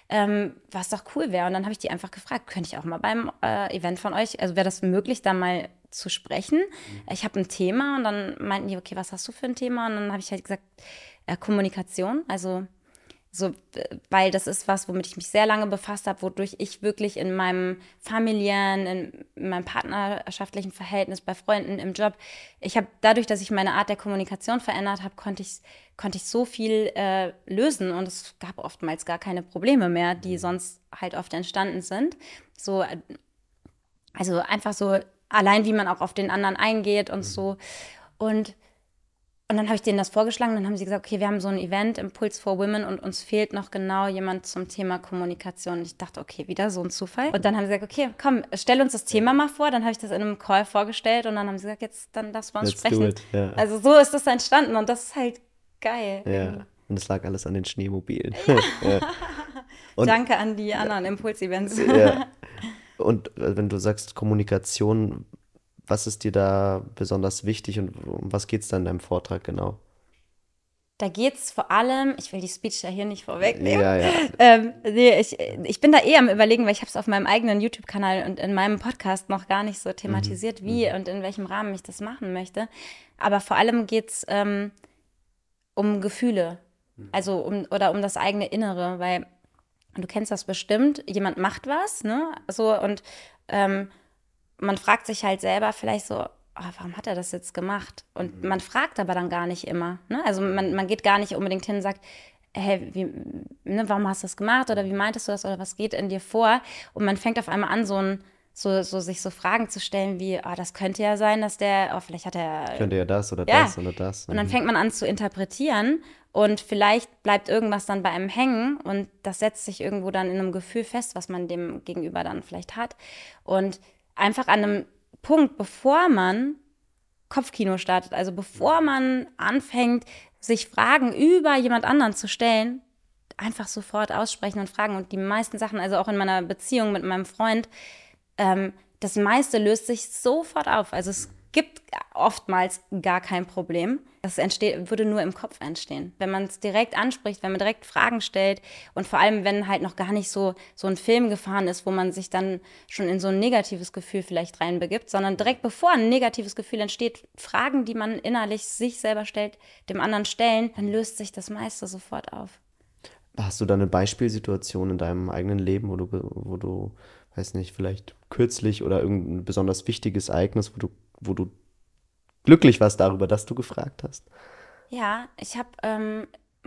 ähm, was doch cool wäre. Und dann habe ich die einfach gefragt, könnte ich auch mal beim äh, Event von euch, also wäre das möglich, da mal zu sprechen? Mhm. Ich habe ein Thema und dann meinten die, okay, was hast du für ein Thema? Und dann habe ich halt gesagt, äh, Kommunikation, also so, weil das ist was, womit ich mich sehr lange befasst habe, wodurch ich wirklich in meinem familiären, in, in meinem partnerschaftlichen Verhältnis, bei Freunden, im Job, ich habe dadurch, dass ich meine Art der Kommunikation verändert habe, konnte ich, konnte ich so viel äh, lösen und es gab oftmals gar keine Probleme mehr, die mhm. sonst halt oft entstanden sind. So, also einfach so allein, wie man auch auf den anderen eingeht und mhm. so. Und und dann habe ich denen das vorgeschlagen, dann haben sie gesagt, okay, wir haben so ein Event, Impulse for Women, und uns fehlt noch genau jemand zum Thema Kommunikation. Und ich dachte, okay, wieder so ein Zufall. Und dann haben sie gesagt, okay, komm, stell uns das Thema mal vor. Dann habe ich das in einem Call vorgestellt und dann haben sie gesagt, jetzt, dann darfst du uns Let's sprechen. Ja. Also so ist das entstanden und das ist halt geil. Ja, und es lag alles an den Schneemobilen. Ja. Danke an die anderen Impuls-Events. Ja. Und äh, wenn du sagst Kommunikation, was ist dir da besonders wichtig und um was geht es da in deinem Vortrag genau? Da geht es vor allem, ich will die Speech ja hier nicht vorwegnehmen. Ja, ja. Ähm, nee, ich, ich bin da eh am überlegen, weil ich habe es auf meinem eigenen YouTube-Kanal und in meinem Podcast noch gar nicht so thematisiert, mhm. wie mhm. und in welchem Rahmen ich das machen möchte. Aber vor allem geht es ähm, um Gefühle. Mhm. Also um oder um das eigene Innere, weil du kennst das bestimmt, jemand macht was, ne? So und ähm, man fragt sich halt selber vielleicht so, oh, warum hat er das jetzt gemacht? Und mhm. man fragt aber dann gar nicht immer. Ne? Also man, man geht gar nicht unbedingt hin und sagt, hey, wie, ne, warum hast du das gemacht oder wie meintest du das oder was geht in dir vor? Und man fängt auf einmal an, so ein so, so sich so Fragen zu stellen wie, oh, das könnte ja sein, dass der, oh, vielleicht hat er. Könnte ja das oder ja. das oder das. Und dann mhm. fängt man an zu interpretieren und vielleicht bleibt irgendwas dann bei einem hängen und das setzt sich irgendwo dann in einem Gefühl fest, was man dem gegenüber dann vielleicht hat. Und einfach an einem Punkt, bevor man Kopfkino startet, also bevor man anfängt, sich Fragen über jemand anderen zu stellen, einfach sofort aussprechen und fragen. Und die meisten Sachen, also auch in meiner Beziehung mit meinem Freund, ähm, das meiste löst sich sofort auf. Also es gibt oftmals gar kein Problem. Das entsteht, würde nur im Kopf entstehen. Wenn man es direkt anspricht, wenn man direkt Fragen stellt und vor allem, wenn halt noch gar nicht so, so ein Film gefahren ist, wo man sich dann schon in so ein negatives Gefühl vielleicht reinbegibt, sondern direkt bevor ein negatives Gefühl entsteht, Fragen, die man innerlich sich selber stellt, dem anderen stellen, dann löst sich das meiste sofort auf. Hast du da eine Beispielsituation in deinem eigenen Leben, wo du, wo du, weiß nicht, vielleicht kürzlich oder irgendein besonders wichtiges Ereignis, wo du, wo du glücklich warst darüber, dass du gefragt hast? Ja, ich habe, ähm,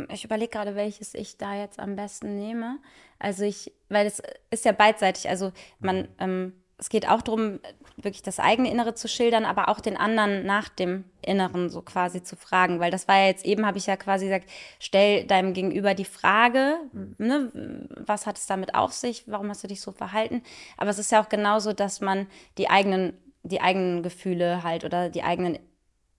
ich überlege gerade, welches ich da jetzt am besten nehme. Also ich, weil es ist ja beidseitig. Also man, ähm, es geht auch darum, wirklich das eigene Innere zu schildern, aber auch den anderen nach dem Inneren so quasi zu fragen. Weil das war ja jetzt eben, habe ich ja quasi gesagt, stell deinem Gegenüber die Frage, ne, was hat es damit auf sich, warum hast du dich so verhalten? Aber es ist ja auch genauso, dass man die eigenen, die eigenen Gefühle halt oder die eigenen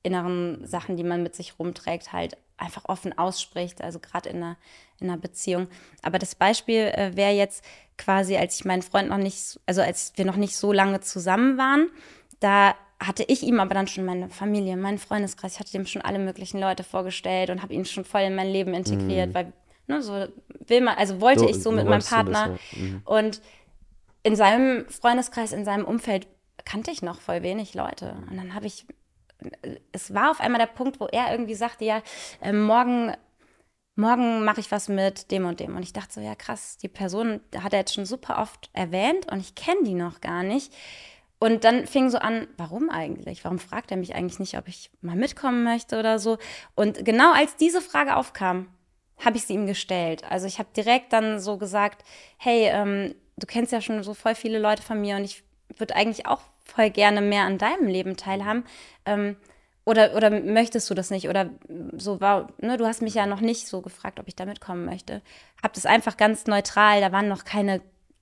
inneren Sachen, die man mit sich rumträgt, halt einfach offen ausspricht, also gerade in einer, in einer Beziehung. Aber das Beispiel äh, wäre jetzt quasi, als ich meinen Freund noch nicht, also als wir noch nicht so lange zusammen waren, da hatte ich ihm aber dann schon meine Familie, meinen Freundeskreis, ich hatte dem schon alle möglichen Leute vorgestellt und habe ihn schon voll in mein Leben integriert, mhm. weil ne, so will man, also wollte so, ich so mit meinem Partner. Das, ja. mhm. Und in seinem Freundeskreis, in seinem Umfeld kannte ich noch voll wenig Leute. Und dann habe ich es war auf einmal der Punkt, wo er irgendwie sagte, ja, äh, morgen, morgen mache ich was mit dem und dem. Und ich dachte so, ja krass, die Person hat er jetzt schon super oft erwähnt und ich kenne die noch gar nicht. Und dann fing so an, warum eigentlich? Warum fragt er mich eigentlich nicht, ob ich mal mitkommen möchte oder so? Und genau als diese Frage aufkam, habe ich sie ihm gestellt. Also ich habe direkt dann so gesagt, hey, ähm, du kennst ja schon so voll viele Leute von mir und ich würde eigentlich auch voll gerne mehr an deinem Leben teilhaben. Ähm, oder, oder möchtest du das nicht? Oder so war, ne, du hast mich ja noch nicht so gefragt, ob ich da mitkommen möchte. Hab das einfach ganz neutral, da waren noch keine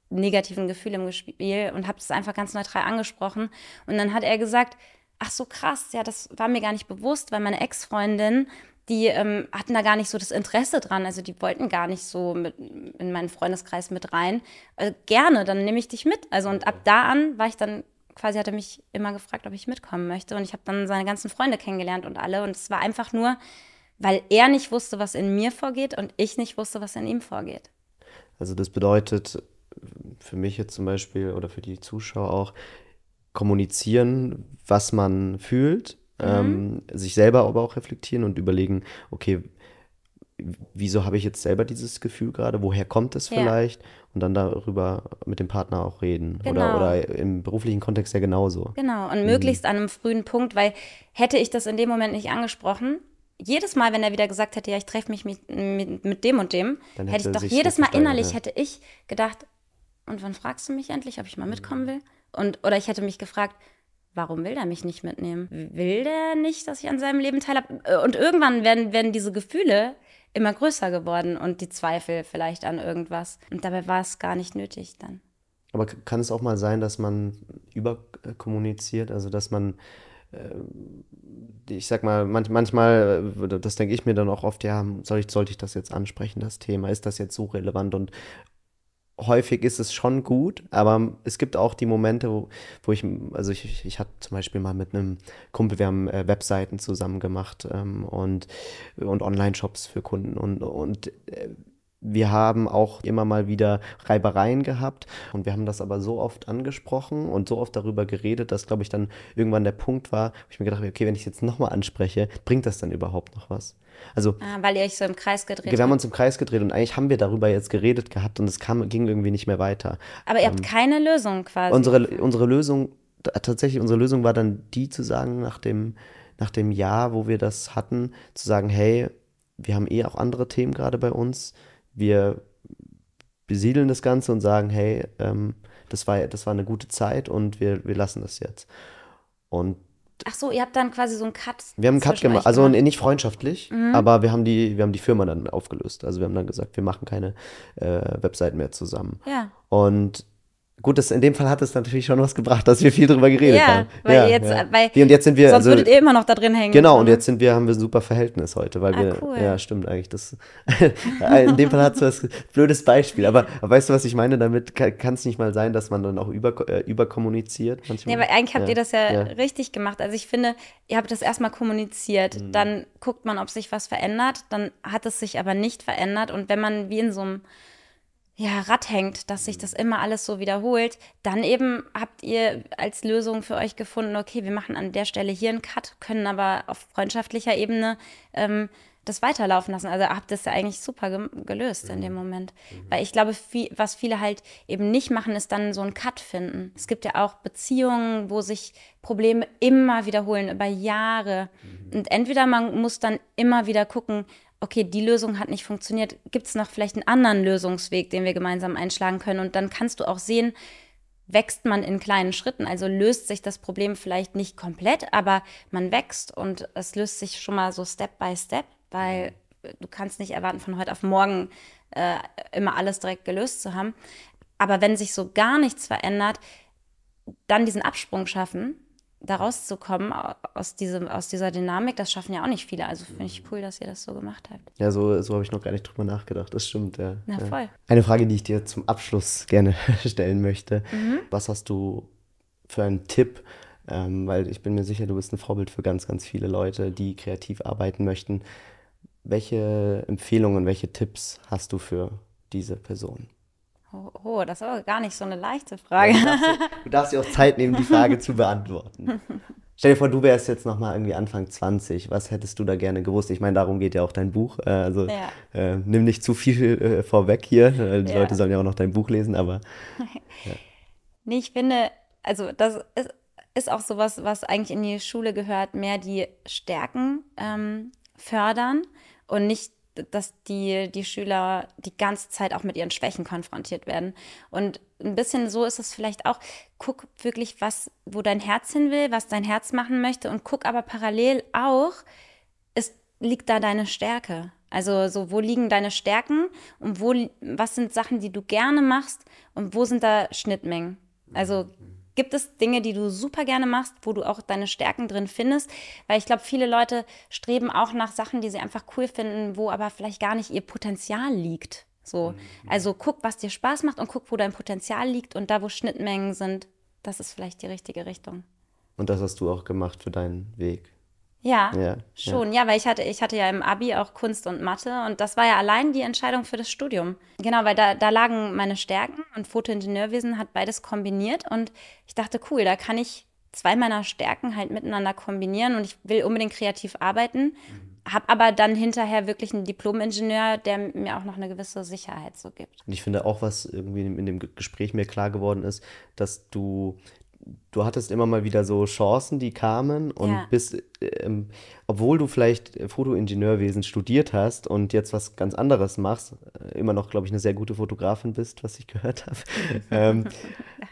negativen Gefühle im Spiel und hab das einfach ganz neutral angesprochen. Und dann hat er gesagt, ach so krass, ja, das war mir gar nicht bewusst, weil meine Ex-Freundin, die ähm, hatten da gar nicht so das Interesse dran. Also die wollten gar nicht so mit, in meinen Freundeskreis mit rein. Also gerne, dann nehme ich dich mit. Also und ab da an war ich dann quasi hat er mich immer gefragt, ob ich mitkommen möchte. Und ich habe dann seine ganzen Freunde kennengelernt und alle. Und es war einfach nur, weil er nicht wusste, was in mir vorgeht und ich nicht wusste, was in ihm vorgeht. Also das bedeutet für mich jetzt zum Beispiel oder für die Zuschauer auch, kommunizieren, was man fühlt, mhm. ähm, sich selber aber auch reflektieren und überlegen, okay, wieso habe ich jetzt selber dieses Gefühl gerade, woher kommt es vielleicht? Ja. Und dann darüber mit dem Partner auch reden. Genau. Oder, oder im beruflichen Kontext ja genauso. Genau, und mhm. möglichst an einem frühen Punkt, weil hätte ich das in dem Moment nicht angesprochen, jedes Mal, wenn er wieder gesagt hätte, ja, ich treffe mich mit, mit, mit, dem und dem, dann hätte, hätte ich doch jedes Mal innerlich ja. hätte ich gedacht, und wann fragst du mich endlich, ob ich mal mitkommen will? Und, oder ich hätte mich gefragt, warum will der mich nicht mitnehmen? Will der nicht, dass ich an seinem Leben teilhabe? Und irgendwann werden, werden diese Gefühle immer größer geworden und die Zweifel vielleicht an irgendwas. Und dabei war es gar nicht nötig dann. Aber kann es auch mal sein, dass man überkommuniziert, also dass man, äh, ich sag mal, manchmal, äh, das denke ich mir dann auch oft, ja, soll ich, sollte ich das jetzt ansprechen, das Thema? Ist das jetzt so relevant? Und häufig ist es schon gut, aber es gibt auch die Momente, wo, wo ich, also ich, ich hatte zum Beispiel mal mit einem Kumpel, wir haben äh, Webseiten zusammen gemacht ähm, und, und Online-Shops für Kunden und, und äh, wir haben auch immer mal wieder Reibereien gehabt und wir haben das aber so oft angesprochen und so oft darüber geredet, dass, glaube ich, dann irgendwann der Punkt war, wo ich mir gedacht habe, okay, wenn ich es jetzt nochmal anspreche, bringt das dann überhaupt noch was? Also, ah, weil ihr euch so im Kreis gedreht habt. Wir haben uns im Kreis gedreht und eigentlich haben wir darüber jetzt geredet gehabt und es kam, ging irgendwie nicht mehr weiter. Aber ihr habt ähm, keine Lösung quasi. Unsere, unsere Lösung, tatsächlich, unsere Lösung war dann die zu sagen, nach dem, nach dem Jahr, wo wir das hatten, zu sagen, hey, wir haben eh auch andere Themen gerade bei uns wir besiedeln das Ganze und sagen, hey, ähm, das, war, das war eine gute Zeit und wir, wir lassen das jetzt. Und Ach so, ihr habt dann quasi so einen Cut. Wir haben einen Cut gemacht, also nicht freundschaftlich, mhm. aber wir haben, die, wir haben die Firma dann aufgelöst. Also wir haben dann gesagt, wir machen keine äh, Webseiten mehr zusammen. Ja. Und Gut, das, in dem Fall hat es natürlich schon was gebracht, dass wir viel drüber geredet Ja, haben. weil ja, jetzt, ja. weil Wie, und jetzt sind wir, sonst also, würdet ihr immer noch da drin hängen. genau, und jetzt sind wir, haben wir ein super Verhältnis heute, weil Ah, wir, cool. ja, stimmt eigentlich, das, in dem Fall hat es was, blödes Beispiel, aber, aber weißt du, was ich meine? Damit kann es nicht mal sein, dass man dann auch über, äh, überkommuniziert manchmal. Nee, aber eigentlich habt ihr das ja, ja. richtig gemacht. Also ich finde, ihr habt das erstmal kommuniziert, Mhm. dann guckt man, ob sich was verändert, dann hat es sich aber nicht verändert. Und wenn man wie in so einem ja, Rad hängt, dass sich das immer alles so wiederholt, dann eben habt ihr als Lösung für euch gefunden, okay, wir machen an der Stelle hier einen Cut, können aber auf freundschaftlicher Ebene ähm, das weiterlaufen lassen. Also habt das ja eigentlich super ge gelöst in dem Moment. Weil ich glaube, viel, was viele halt eben nicht machen, ist dann so einen Cut finden. Es gibt ja auch Beziehungen, wo sich Probleme immer wiederholen, über Jahre. Und entweder man muss dann immer wieder gucken, okay, die Lösung hat nicht funktioniert, gibt es noch vielleicht einen anderen Lösungsweg, den wir gemeinsam einschlagen können? Und dann kannst du auch sehen, wächst man in kleinen Schritten. Also löst sich das Problem vielleicht nicht komplett, aber man wächst und es löst sich schon mal so Step by Step, weil du kannst nicht erwarten, von heute auf morgen äh, immer alles direkt gelöst zu haben. Aber wenn sich so gar nichts verändert, dann diesen Absprung schaffen, da rauszukommen au- aus, diesem, aus dieser Dynamik, das schaffen ja auch nicht viele. Also finde ich cool, dass ihr das so gemacht habt. Ja, so, so habe ich noch gar nicht drüber nachgedacht. Das stimmt, ja. Na ja. voll. Eine Frage, die ich dir zum Abschluss gerne stellen möchte. Mhm. Was hast du für einen Tipp? Ähm, weil ich bin mir sicher, du bist ein Vorbild für ganz, ganz viele Leute, die kreativ arbeiten möchten. Welche Empfehlungen, welche Tipps hast du für diese Person? Oh, oh, das ist aber gar nicht so eine leichte Frage. Du darfst, dir, du darfst dir auch Zeit nehmen, die Frage zu beantworten. Stell dir vor, du wärst jetzt nochmal irgendwie Anfang 20. Was hättest du da gerne gewusst? Ich meine, darum geht ja auch dein Buch. Äh, Also Ja. äh, nimm nicht zu viel äh, vorweg hier. Äh, Die Ja. Leute sollen ja auch noch dein Buch lesen, aber Nee, ich finde, also das ist, ist auch sowas, was eigentlich in die Schule gehört, mehr die Stärken ähm, fördern und nicht, dass die, die Schüler die ganze Zeit auch mit ihren Schwächen konfrontiert werden. Und ein bisschen so ist es vielleicht auch, guck wirklich, was, wo dein Herz hin will, was dein Herz machen möchte und guck aber parallel auch, ist, liegt da deine Stärke? Also so, wo liegen deine Stärken und wo, was sind Sachen, die du gerne machst und wo sind da Schnittmengen? Also gibt es Dinge, die du super gerne machst, wo du auch deine Stärken drin findest? Weil ich glaube, viele Leute streben auch nach Sachen, die sie einfach cool finden, wo aber vielleicht gar nicht ihr Potenzial liegt. So, also guck, was dir Spaß macht und guck, wo dein Potenzial liegt und da, wo Schnittmengen sind, das ist vielleicht die richtige Richtung. und das hast du auch gemacht für deinen Weg. Ja, Ja, schon. Ja. weil ich hatte, ich hatte ja im Abi auch Kunst und Mathe und das war ja allein die Entscheidung für das Studium. Genau, weil da, da lagen meine Stärken und Fotoingenieurwesen hat beides kombiniert und ich dachte, cool, da kann ich zwei meiner Stärken halt miteinander kombinieren und ich will unbedingt kreativ arbeiten, habe aber dann hinterher wirklich einen Diplom-Ingenieur, der mir auch noch eine gewisse Sicherheit so gibt. Und ich finde auch, was irgendwie in dem Ge- Gespräch mir klar geworden ist, dass du, du hattest immer mal wieder so Chancen, die kamen und Ja. bist, ähm, obwohl du vielleicht Fotoingenieurwesen studiert hast und jetzt was ganz anderes machst, äh, immer noch, glaube ich, eine sehr gute Fotografin bist, was ich gehört habe. ähm,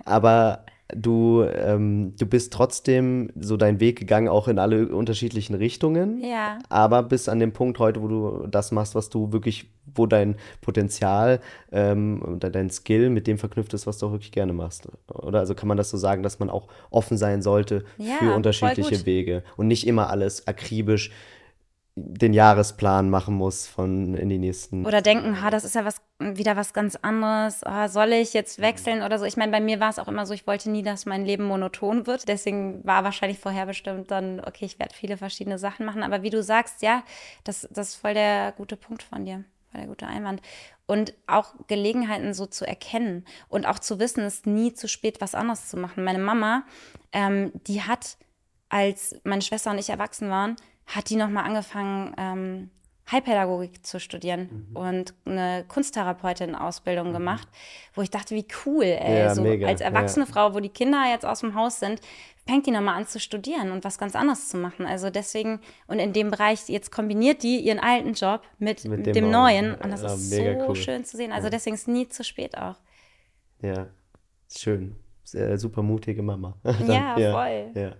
aber du, ähm, du bist trotzdem so deinen Weg gegangen, auch in alle unterschiedlichen Richtungen. Ja. Aber bis an dem Punkt heute, wo du das machst, was du wirklich, wo dein Potenzial ähm, dein Skill mit dem verknüpft ist, was du auch wirklich gerne machst. Oder also kann man das so sagen, dass man auch offen sein sollte Ja, für unterschiedliche. Wege und nicht immer alles akribisch den Jahresplan machen muss von in die nächsten. Oder denken, ha, das ist ja was, wieder was ganz anderes. Ah, soll ich jetzt wechseln oder so? Ich meine, bei mir war es auch immer so, ich wollte nie, dass mein Leben monoton wird. Deswegen war wahrscheinlich vorherbestimmt dann, okay, ich werde viele verschiedene Sachen machen. Aber wie du sagst, ja, das, das ist voll der gute Punkt von dir, voll der gute Einwand. Und auch Gelegenheiten so zu erkennen und auch zu wissen, es ist nie zu spät, was anderes zu machen. Meine Mama, ähm, die hat, als meine Schwester und ich erwachsen waren, hat die nochmal angefangen, ähm, Heilpädagogik zu studieren und eine Kunsttherapeutin-Ausbildung gemacht, wo ich dachte, wie cool, ey, Ja, so mega, als erwachsene ja. Frau, wo die Kinder jetzt aus dem Haus sind, fängt die nochmal an zu studieren und was ganz anderes zu machen. Also deswegen, und in dem Bereich, jetzt kombiniert die ihren alten Job mit, Mit dem dem, neuen. und das Ja, ist so cool. schön zu sehen. Also deswegen ist es nie zu spät auch. Ja, schön. Super mutige Mama. Ja, voll. Ja.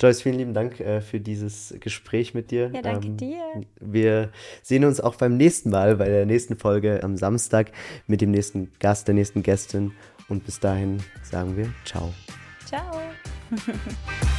Joyce, vielen lieben Dank äh, für dieses Gespräch mit dir. Ja, danke Ähm, dir. Wir sehen uns auch beim nächsten Mal, bei der nächsten Folge am Samstag mit dem nächsten Gast, der nächsten Gästin. Und bis dahin sagen wir Ciao. Ciao.